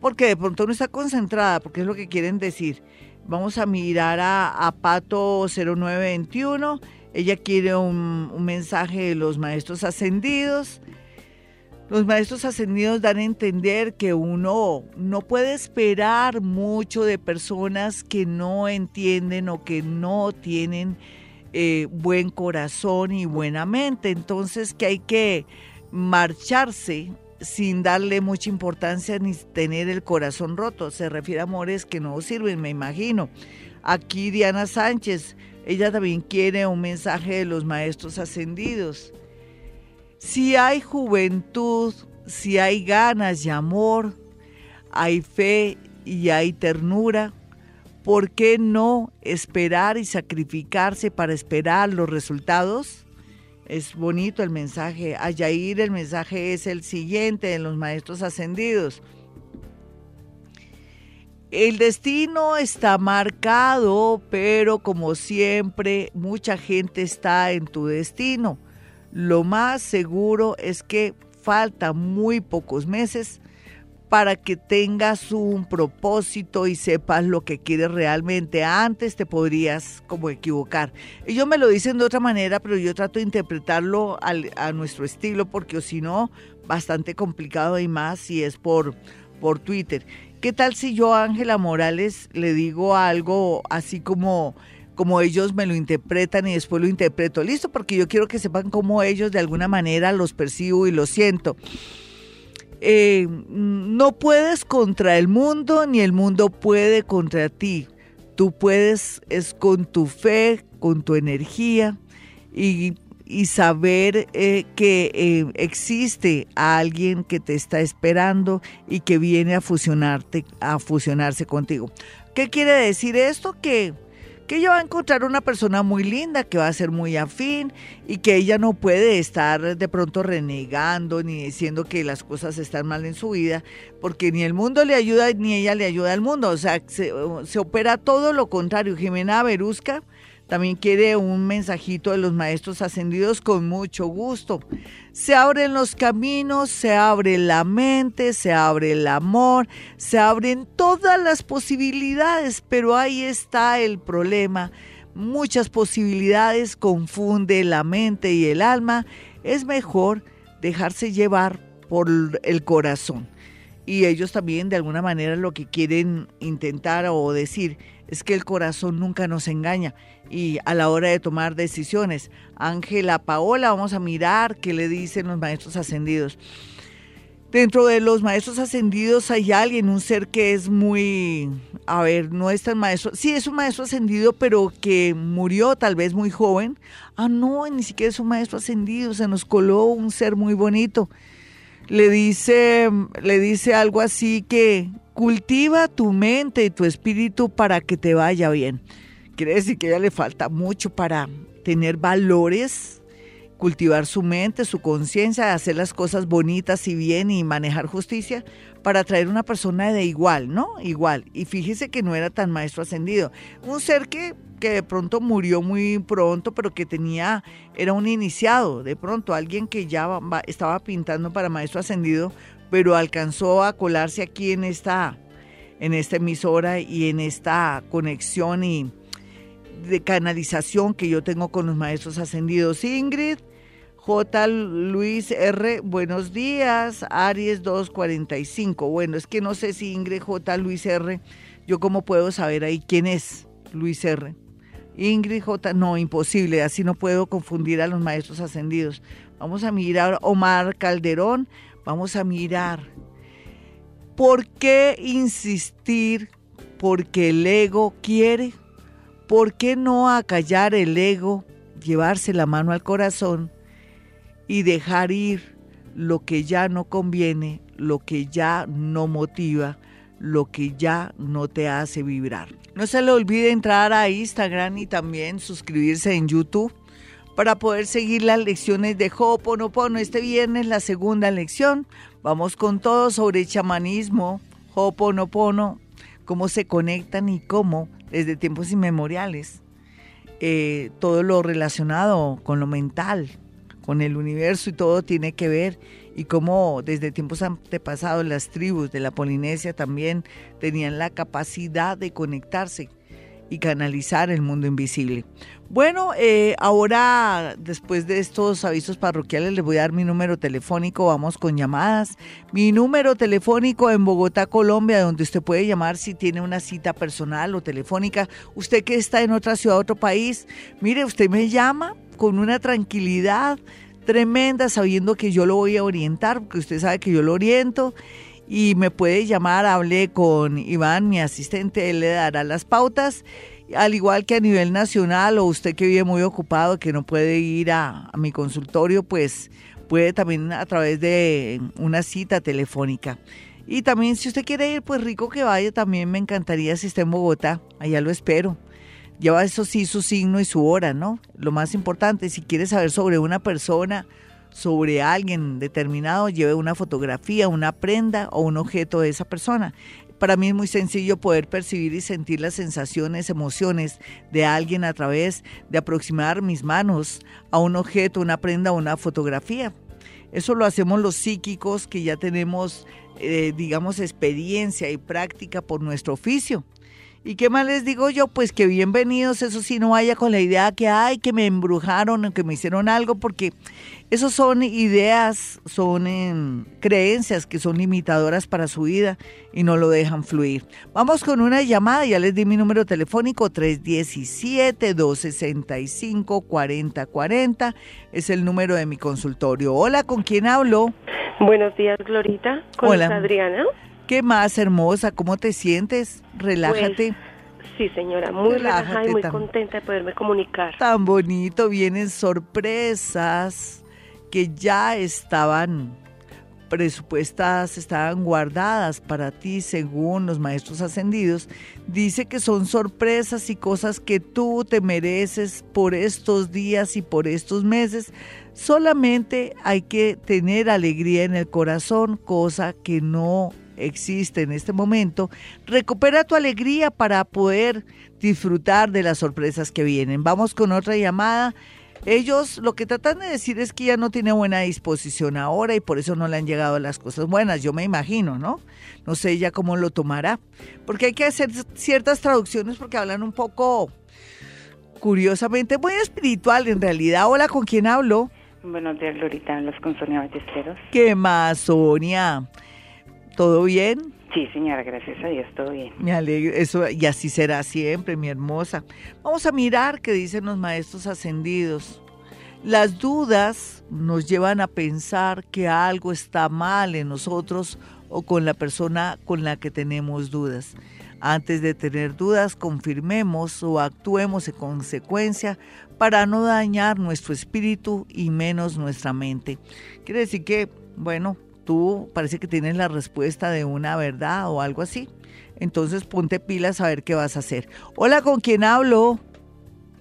porque de pronto no está concentrada, porque es lo que quieren decir. Vamos a mirar a, a Pato 0921. Ella quiere un, un mensaje de los maestros ascendidos. Los maestros ascendidos dan a entender que uno no puede esperar mucho de personas que no entienden o que no tienen eh, buen corazón y buena mente. Entonces que hay que marcharse sin darle mucha importancia ni tener el corazón roto. Se refiere a amores que no sirven, me imagino. Aquí Diana Sánchez, ella también quiere un mensaje de los maestros ascendidos. Si hay juventud, si hay ganas y amor, hay fe y hay ternura, ¿por qué no esperar y sacrificarse para esperar los resultados? Es bonito el mensaje. A Yair el mensaje es el siguiente de los maestros ascendidos. El destino está marcado, pero como siempre, mucha gente está en tu destino. Lo más seguro es que falta muy pocos meses para que tengas un propósito y sepas lo que quieres realmente. Antes te podrías como equivocar. Ellos me lo dicen de otra manera, pero yo trato de interpretarlo a nuestro estilo porque si no, bastante complicado y más si es por, por Twitter. ¿Qué tal si yo Ángela Morales le digo algo así como como ellos me lo interpretan y después lo interpreto? Listo, porque yo quiero que sepan cómo ellos de alguna manera los percibo y los siento. Eh, no puedes contra el mundo ni el mundo puede contra ti. Tú puedes es con tu fe, con tu energía y, saber eh, que eh, existe alguien que te está esperando y que viene a fusionarte, a fusionarse contigo. ¿Qué quiere decir esto? Que que ella va a encontrar una persona muy linda, que va a ser muy afín y que ella no puede estar de pronto renegando ni diciendo que las cosas están mal en su vida, porque ni el mundo le ayuda ni ella le ayuda al mundo. O sea, se, se opera todo lo contrario. Jimena Berusca también quiere un mensajito de los maestros ascendidos con mucho gusto. Se abren los caminos, se abre la mente, se abre el amor, se abren todas las posibilidades, pero ahí está el problema. Muchas posibilidades confunde la mente y el alma. Es mejor dejarse llevar por el corazón. Y ellos también de alguna manera lo que quieren intentar o decir es que el corazón nunca nos engaña y a la hora de tomar decisiones. Ángela Paola, vamos a mirar qué le dicen los maestros ascendidos. Dentro de los maestros ascendidos hay alguien, un ser que es muy, a ver, no es tan maestro, sí es un maestro ascendido, pero que murió tal vez muy joven. Ah, no, ni siquiera es un maestro ascendido, se nos coló un ser muy bonito. Le dice, le dice algo así que cultiva tu mente y tu espíritu para que te vaya bien quiere decir que a ella le falta mucho para tener valores cultivar su mente, su conciencia, hacer las cosas bonitas y bien y manejar justicia para traer una persona de igual, ¿no? Igual. Y fíjese que no era tan maestro ascendido. Un ser que, que de pronto murió muy pronto, pero que tenía, era un iniciado, de pronto alguien que ya estaba pintando para maestro ascendido, pero alcanzó a colarse aquí en esta, en esta emisora y en esta conexión y de canalización que yo tengo con los maestros ascendidos. Ingrid, J. Luis R. Buenos días. Aries 245. Bueno, es que no sé si Ingrid J. Luis R. Yo cómo puedo saber ahí quién es Luis R. Ingrid J. No, imposible. Así no puedo confundir a los maestros ascendidos. Vamos a mirar Omar Calderón. Vamos a mirar. ¿Por qué insistir? Porque el ego quiere. ¿Por qué no acallar el ego, llevarse la mano al corazón y dejar ir lo que ya no conviene, lo que ya no motiva, lo que ya no te hace vibrar? No se le olvide entrar a Instagram y también suscribirse en YouTube para poder seguir las lecciones de Ho'oponopono. Este viernes la segunda lección. Vamos con todo sobre chamanismo, Ho'oponopono, cómo se conectan y cómo desde tiempos inmemoriales eh, todo lo relacionado con lo mental, con el universo y todo tiene que ver y cómo desde tiempos antepasados las tribus de la Polinesia también tenían la capacidad de conectarse y canalizar el mundo invisible. Bueno, eh, ahora después de estos avisos parroquiales les voy a dar mi número telefónico, vamos con llamadas. Mi número telefónico en Bogotá, Colombia, donde usted puede llamar si tiene una cita personal o telefónica. Usted que está en otra ciudad, otro país, mire, usted me llama con una tranquilidad tremenda, sabiendo que yo lo voy a orientar, porque usted sabe que yo lo oriento y me puede llamar, hablé con Iván, mi asistente, él le dará las pautas, al igual que a nivel nacional o usted que vive muy ocupado, que no puede ir a, a mi consultorio, pues puede también a través de una cita telefónica. Y también si usted quiere ir, pues rico que vaya, también me encantaría si está en Bogotá, allá lo espero. Lleva eso sí su signo y su hora, ¿no? Lo más importante, si quiere saber sobre una persona, sobre alguien determinado, lleve una fotografía, una prenda o un objeto de esa persona. Para mí es muy sencillo poder percibir y sentir las sensaciones, emociones de alguien a través de aproximar mis manos a un objeto, una prenda o una fotografía. Eso lo hacemos los psíquicos que ya tenemos, eh, digamos, experiencia y práctica por nuestro oficio. ¿Y qué más les digo yo? Pues que bienvenidos, eso sí, no vaya con la idea que, ay, que me embrujaron o que me hicieron algo, porque esos son ideas, son eh, creencias que son limitadoras para su vida y no lo dejan fluir. Vamos con una llamada, ya les di mi número telefónico 317-265-4040, es el número de mi consultorio. Hola, ¿con quién hablo? Buenos días, Glorita. Con Hola. Adriana. ¿Qué más, hermosa? ¿Cómo te sientes? Relájate. Sí, señora. Muy relajada y muy contenta de poderme comunicar. Tan bonito, vienen sorpresas que ya estaban presupuestadas, estaban guardadas para ti según los maestros ascendidos. Dice que son sorpresas y cosas que tú te mereces por estos días y por estos meses. Solamente hay que tener alegría en el corazón, cosa que no existe en este momento. Recupera tu alegría para poder disfrutar de las sorpresas que vienen. Vamos con otra llamada. Ellos lo que tratan de decir es que ya no tiene buena disposición ahora y por eso no le han llegado las cosas buenas, yo me imagino, ¿no? No sé ella cómo lo tomará, porque hay que hacer ciertas traducciones porque hablan un poco curiosamente, muy espiritual en realidad. Hola, ¿con quién hablo? Buenos días, Glorita. Hablas con Sonia Ballesteros. ¿Qué más, Sonia? ¿Todo bien? Sí, señora, gracias a Dios, todo bien. Me alegro, eso y así será siempre, mi hermosa. Vamos a mirar qué dicen los maestros ascendidos. Las dudas nos llevan a pensar que algo está mal en nosotros o con la persona con la que tenemos dudas. Antes de tener dudas, confirmemos o actuemos en consecuencia para no dañar nuestro espíritu y menos nuestra mente. Quiere decir que, bueno, tú parece que tienes la respuesta de una verdad o algo así. Entonces ponte pilas a ver qué vas a hacer. Hola, ¿con quién hablo?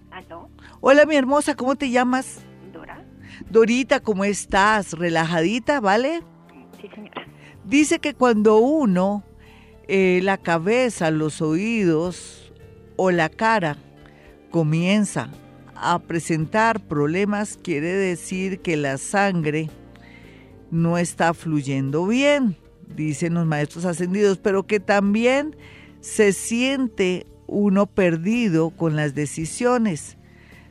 ¿Aló? Hola, mi hermosa, ¿cómo te llamas? ¿Dora? Dorita, ¿cómo estás? Relajadita, ¿vale? Sí, señora. Dice que cuando uno, eh, la cabeza, los oídos o la cara comienza a presentar problemas, quiere decir que la sangre no está fluyendo bien, dicen los maestros ascendidos, pero que también se siente uno perdido con las decisiones.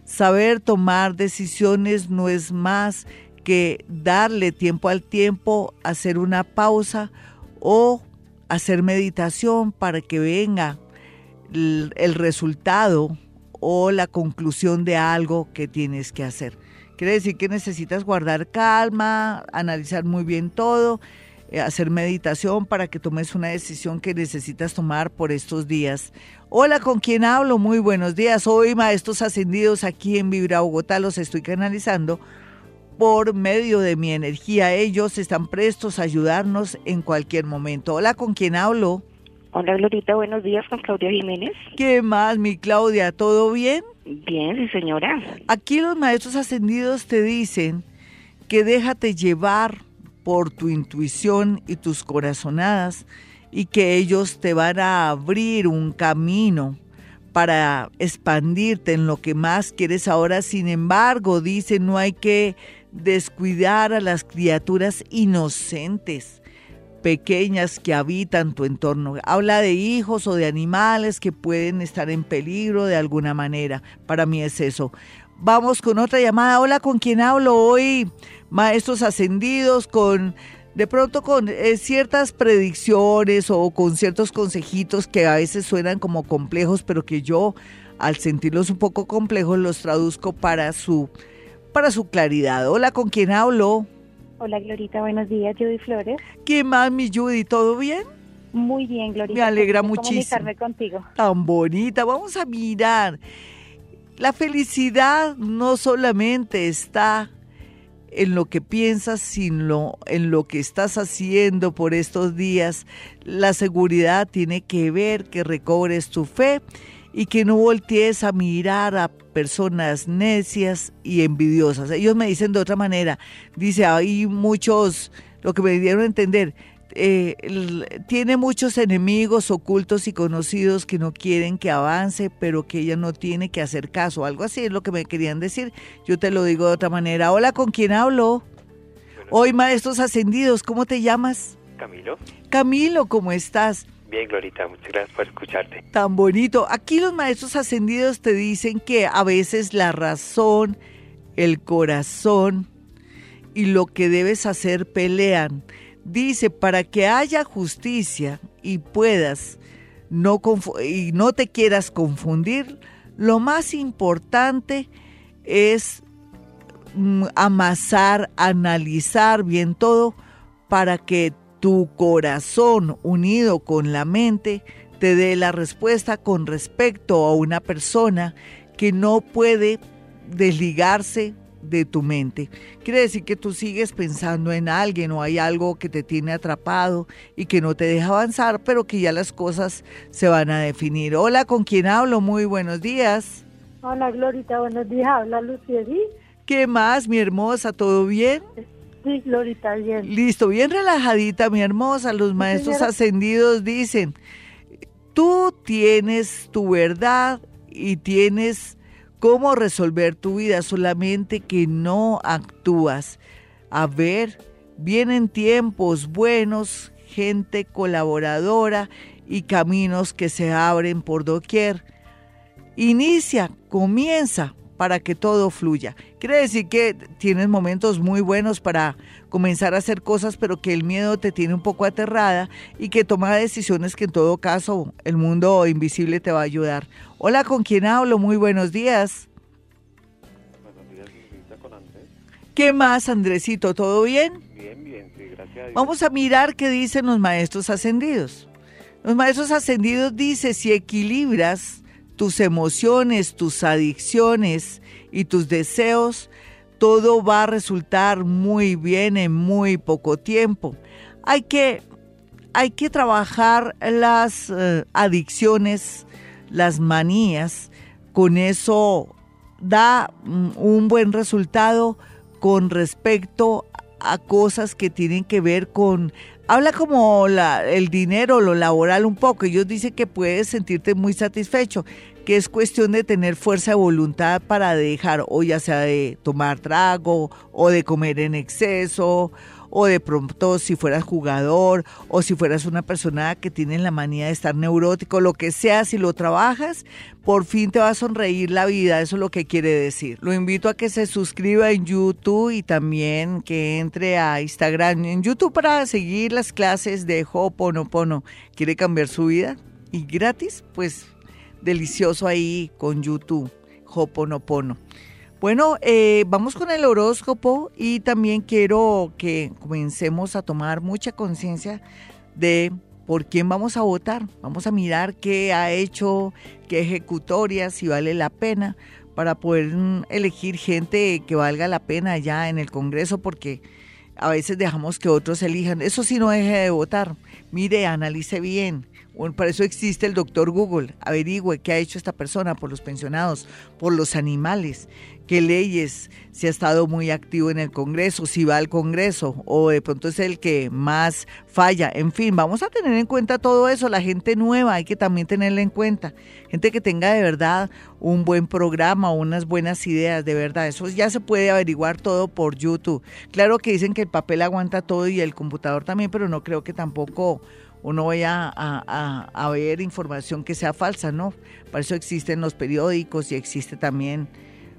Saber tomar decisiones no es más que darle tiempo al tiempo, hacer una pausa o hacer meditación para que venga el, resultado o la conclusión de algo que tienes que hacer. Quiere decir que necesitas guardar calma, analizar muy bien todo, eh, hacer meditación para que tomes una decisión que necesitas tomar por estos días. Hola, ¿con quién hablo? Muy buenos días. Hoy, maestros ascendidos aquí en Vibra Bogotá, los estoy canalizando por medio de mi energía. Ellos están prestos a ayudarnos en cualquier momento. Hola, ¿con quién hablo? Hola, Glorita, buenos días con Claudia Jiménez. ¿Qué más, mi Claudia? ¿Todo bien? Bien, señora. Aquí los maestros ascendidos te dicen que déjate llevar por tu intuición y tus corazonadas y que ellos te van a abrir un camino para expandirte en lo que más quieres ahora. Sin embargo, dice, no hay que descuidar a las criaturas inocentes pequeñas que habitan tu entorno. Habla de hijos o de animales que pueden estar en peligro de alguna manera. Para mí es eso. Vamos con otra llamada. Hola, ¿con quién hablo hoy? Maestros ascendidos, con de pronto con eh, ciertas predicciones o con ciertos consejitos que a veces suenan como complejos, pero que yo al sentirlos un poco complejos los traduzco para su para su claridad. Hola, ¿con quién hablo? Hola Glorita, buenos días, Judy Flores. ¿Qué más, mi Judy? ¿Todo bien? Muy bien, Glorita. Me alegra muchísimo. comunicarme contigo. Tan bonita. Vamos a mirar. La felicidad no solamente está en lo que piensas, sino en lo que estás haciendo por estos días. La seguridad tiene que ver que recobres tu fe y que no voltees a mirar a personas necias y envidiosas. Ellos me dicen de otra manera, dice, hay muchos, lo que me dieron a entender, eh, tiene muchos enemigos ocultos y conocidos que no quieren que avance, pero que ella no tiene que hacer caso. Algo así es lo que me querían decir. Yo te lo digo de otra manera. Hola, ¿con quién hablo? Hoy, maestros ascendidos, ¿cómo te llamas? Camilo. Camilo, ¿cómo estás? Bien, Glorita, muchas gracias por escucharte. Tan bonito. Aquí los maestros ascendidos te dicen que a veces la razón, el corazón y lo que debes hacer pelean. Dice, para que haya justicia y puedas no y no te quieras confundir, lo más importante es mm, amasar, analizar bien todo para que tu corazón unido con la mente te dé la respuesta con respecto a una persona que no puede desligarse de tu mente. Quiere decir que tú sigues pensando en alguien o hay algo que te tiene atrapado y que no te deja avanzar, pero que ya las cosas se van a definir. Hola, ¿con quién hablo? Muy buenos días. Hola Glorita, buenos días. Habla Lucieri. ¿Qué más, mi hermosa? ¿Todo bien? Sí, Glorita, bien. Listo, bien relajadita, mi hermosa. Los maestros señora. ascendidos dicen, tú tienes tu verdad y tienes cómo resolver tu vida, solamente que no actúas. A ver, vienen tiempos buenos, gente colaboradora y caminos que se abren por doquier. Inicia, comienza para que todo fluya. Quiere decir que tienes momentos muy buenos para comenzar a hacer cosas, pero que el miedo te tiene un poco aterrada y que toma decisiones que en todo caso el mundo invisible te va a ayudar. Hola, ¿con quién hablo? Muy buenos días. Buenos días, con Andrés. ¿Qué más, Andresito? ¿Todo bien? Bien, bien, sí, gracias a Dios. Vamos a mirar qué dicen los maestros ascendidos. Los maestros ascendidos dicen, si equilibras tus emociones, tus adicciones y tus deseos, todo va a resultar muy bien en muy poco tiempo. Hay que, hay que trabajar las eh, adicciones, las manías, con eso da mm, un buen resultado con respecto a cosas que tienen que ver con habla como la, el dinero, lo laboral un poco. Ellos dicen que puedes sentirte muy satisfecho, que es cuestión de tener fuerza de voluntad para dejar, o ya sea de tomar trago, o de comer en exceso, o de pronto si fueras jugador, o si fueras una persona que tiene la manía de estar neurótico, lo que sea, si lo trabajas, por fin te va a sonreír la vida, eso es lo que quiere decir. Lo invito a que se suscriba en YouTube y también que entre a Instagram en YouTube para seguir las clases de Ho'oponopono. ¿Quiere cambiar su vida? ¿Y gratis? Pues delicioso ahí con YouTube, Ho'oponopono. Bueno, eh, vamos con el horóscopo y también quiero que comencemos a tomar mucha conciencia de por quién vamos a votar. Vamos a mirar qué ha hecho, qué ejecutoria, si vale la pena, para poder mm, elegir gente que valga la pena ya en el Congreso, porque a veces dejamos que otros elijan. Eso sí no deje de votar. Mire, analice bien bueno, para eso existe el doctor Google. Averigüe qué ha hecho esta persona por los pensionados, por los animales, qué leyes, si ha estado muy activo en el Congreso, si va al Congreso o de pronto es el que más falla. En fin, vamos a tener en cuenta todo eso. La gente nueva hay que también tenerla en cuenta. Gente que tenga de verdad un buen programa, unas buenas ideas, de verdad. Eso ya se puede averiguar todo por YouTube. Claro que dicen que el papel aguanta todo y el computador también, pero no creo que tampoco uno vaya a, ver información que sea falsa, ¿no? Para eso existen los periódicos y existe también,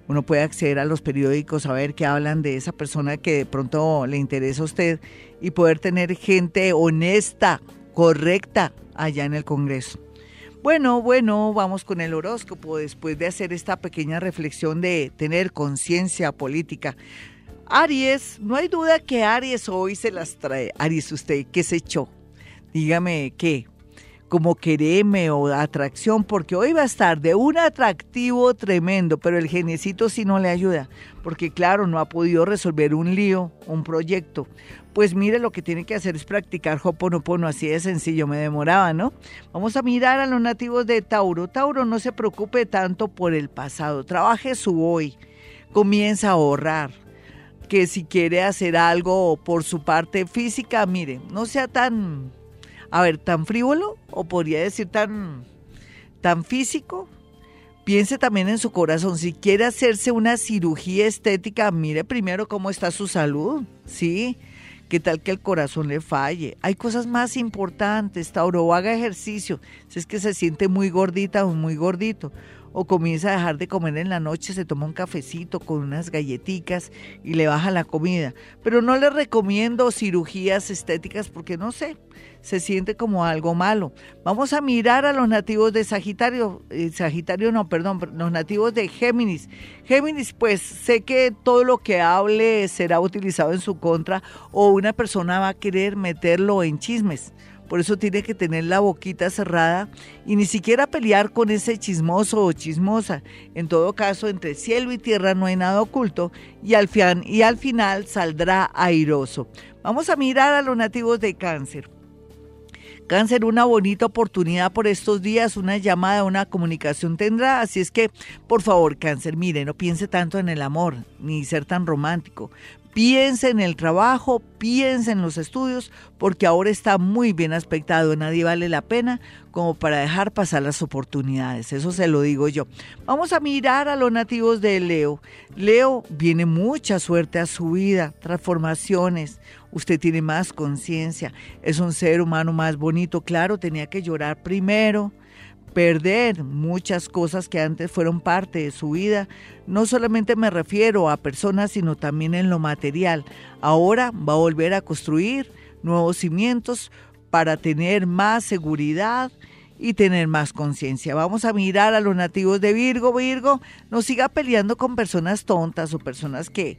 uno puede acceder a los periódicos a ver qué hablan de esa persona que de pronto le interesa a usted y poder tener gente honesta, correcta allá en el Congreso. Bueno, bueno, vamos con el horóscopo después de hacer esta pequeña reflexión de tener conciencia política. Aries, no hay duda que Aries hoy se las trae. Aries, usted, ¿qué se echó? dígame qué, como quereme o atracción, porque hoy va a estar de un atractivo tremendo, pero el genecito sí no le ayuda, porque claro, no ha podido resolver un lío, un proyecto. Pues mire, lo que tiene que hacer es practicar Hoponopono, así de sencillo, me demoraba, ¿no? Vamos a mirar a los nativos de Tauro. Tauro, no se preocupe tanto por el pasado, trabaje su hoy, comienza a ahorrar que si quiere hacer algo por su parte física, mire, no sea tan a ver, tan frívolo o podría decir tan, tan físico. Piense también en su corazón. Si quiere hacerse una cirugía estética, mire primero cómo está su salud. Sí, qué tal que el corazón le falle. Hay cosas más importantes. Tauro, haga ejercicio. Si es que se siente muy gordita o muy gordito o comienza a dejar de comer en la noche, se toma un cafecito con unas galletitas y le baja la comida. Pero no le recomiendo cirugías estéticas porque no sé, se siente como algo malo. Vamos a mirar a los nativos de Sagitario, eh, Sagitario no, perdón, los nativos de Géminis. Géminis, pues sé que todo lo que hable será utilizado en su contra o una persona va a querer meterlo en chismes. Por eso tiene que tener la boquita cerrada y ni siquiera pelear con ese chismoso o chismosa. En todo caso, entre cielo y tierra no hay nada oculto y al, y al final saldrá airoso. Vamos a mirar a los nativos de cáncer. Cáncer, una bonita oportunidad por estos días, una llamada, una comunicación tendrá. Así es que, por favor, Cáncer, mire, no piense tanto en el amor, ni ser tan romántico. Piense en el trabajo, piense en los estudios, porque ahora está muy bien aspectado. Nadie vale la pena como para dejar pasar las oportunidades. Eso se lo digo yo. Vamos a mirar a los nativos de Leo. Leo viene mucha suerte a su vida, transformaciones. Usted tiene más conciencia. Es un ser humano más bonito. Claro, tenía que llorar primero perder muchas cosas que antes fueron parte de su vida. No solamente me refiero a personas, sino también en lo material. Ahora va a volver a construir nuevos cimientos para tener más seguridad y tener más conciencia. Vamos a mirar a los nativos de Virgo. Virgo, no siga peleando con personas tontas o personas que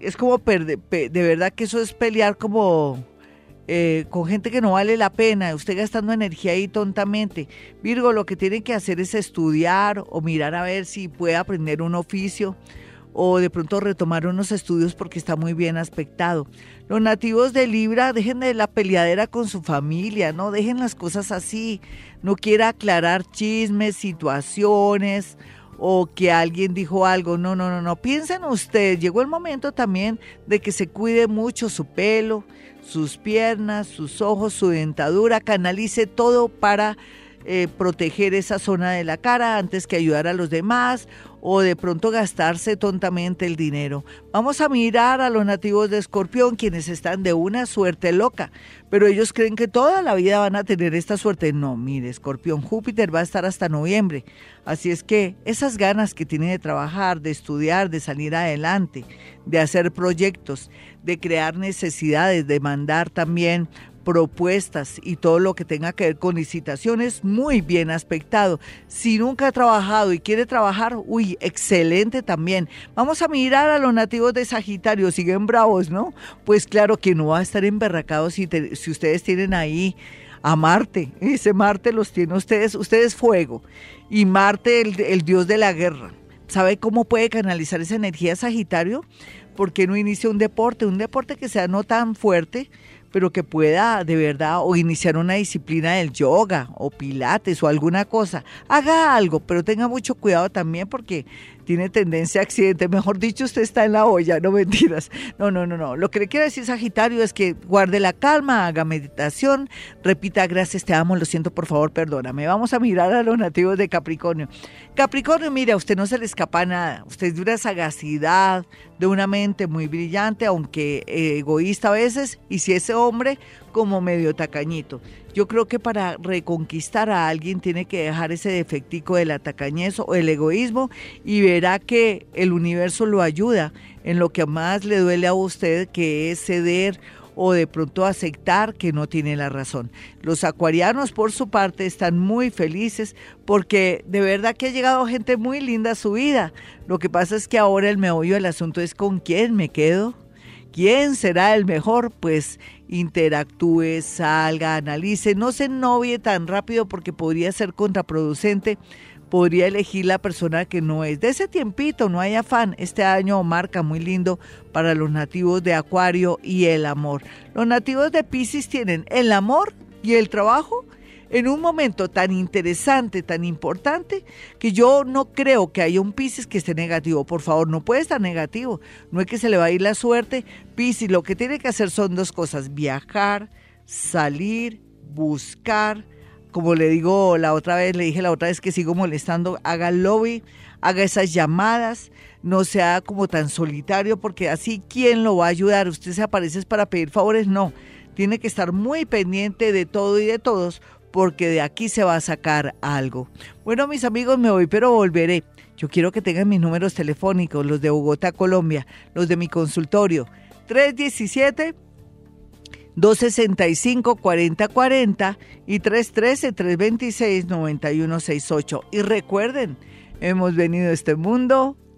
es como de verdad que eso es pelear como eh, con gente que no vale la pena, usted gastando energía ahí tontamente. Virgo, lo que tiene que hacer es estudiar o mirar a ver si puede aprender un oficio o de pronto retomar unos estudios porque está muy bien aspectado. Los nativos de Libra, dejen de la peleadera con su familia, no dejen las cosas así, no quiera aclarar chismes, situaciones o que alguien dijo algo. No, no, no, no. Piensen ustedes, llegó el momento también de que se cuide mucho su pelo, sus piernas, sus ojos, su dentadura, canalice todo para eh, proteger esa zona de la cara antes que ayudar a los demás o de pronto gastarse tontamente el dinero. Vamos a mirar a los nativos de Escorpión, quienes están de una suerte loca, pero ellos creen que toda la vida van a tener esta suerte. No, mire, Escorpión, Júpiter va a estar hasta noviembre. Así es que esas ganas que tiene de trabajar, de estudiar, de salir adelante, de hacer proyectos, de crear necesidades, de mandar también propuestas y todo lo que tenga que ver con licitaciones, muy bien aspectado. Si nunca ha trabajado y quiere trabajar, uy, excelente también. Vamos a mirar a los nativos de Sagitario, siguen bravos, ¿no? Pues claro que no va a estar emberracado si, si ustedes tienen ahí a Marte. Ese Marte los tiene ustedes, ustedes fuego. Y Marte, el, el dios de la guerra. ¿Sabe cómo puede canalizar esa energía Sagitario? ¿Por qué no inicia un deporte? Un deporte que sea no tan fuerte, pero que pueda de verdad o iniciar una disciplina del yoga o pilates o alguna cosa. Haga algo, pero tenga mucho cuidado también porque tiene tendencia a accidente. Mejor dicho, usted está en la olla, no mentiras. No, no, no, no. Lo que le quiero decir Sagitario es que guarde la calma, haga meditación, repita gracias, te amo, lo siento, por favor, perdóname. Vamos a mirar a los nativos de Capricornio. Capricornio, mira, a usted no se le escapa nada. Usted es de una sagacidad, de una mente muy brillante, aunque eh, egoísta a veces, y si ese hombre como medio tacañito. Yo creo que para reconquistar a alguien tiene que dejar ese defectico de la tacañez o el egoísmo y verá que el universo lo ayuda en lo que más le duele a usted, que es ceder o de pronto aceptar que no tiene la razón. Los acuarianos, por su parte, están muy felices porque de verdad que ha llegado gente muy linda a su vida. Lo que pasa es que ahora el meollo del asunto es con quién me quedo. ¿Quién será el mejor? Pues interactúe, salga, analice, no se novie tan rápido porque podría ser contraproducente, podría elegir la persona que no es. De ese tiempito, no hay afán. Este año marca muy lindo para los nativos de Acuario y el amor. Los nativos de Pisces tienen el amor y el trabajo en un momento tan interesante, tan importante, que yo no creo que haya un Piscis que esté negativo. Por favor, no puede estar negativo. No es que se le va a ir la suerte. Piscis lo que tiene que hacer son dos cosas, viajar, salir, buscar. Como le digo la otra vez, le dije la otra vez que sigo molestando, haga lobby, haga esas llamadas, no sea como tan solitario, porque así, ¿quién lo va a ayudar? ¿Usted se aparece para pedir favores? No. Tiene que estar muy pendiente de todo y de todos, porque de aquí se va a sacar algo. Bueno, mis amigos, me voy, pero volveré. Yo quiero que tengan mis números telefónicos, los de Bogotá, Colombia, los de mi consultorio. 317 265-4040 y 313-326-9168. Y recuerden, hemos venido a este mundo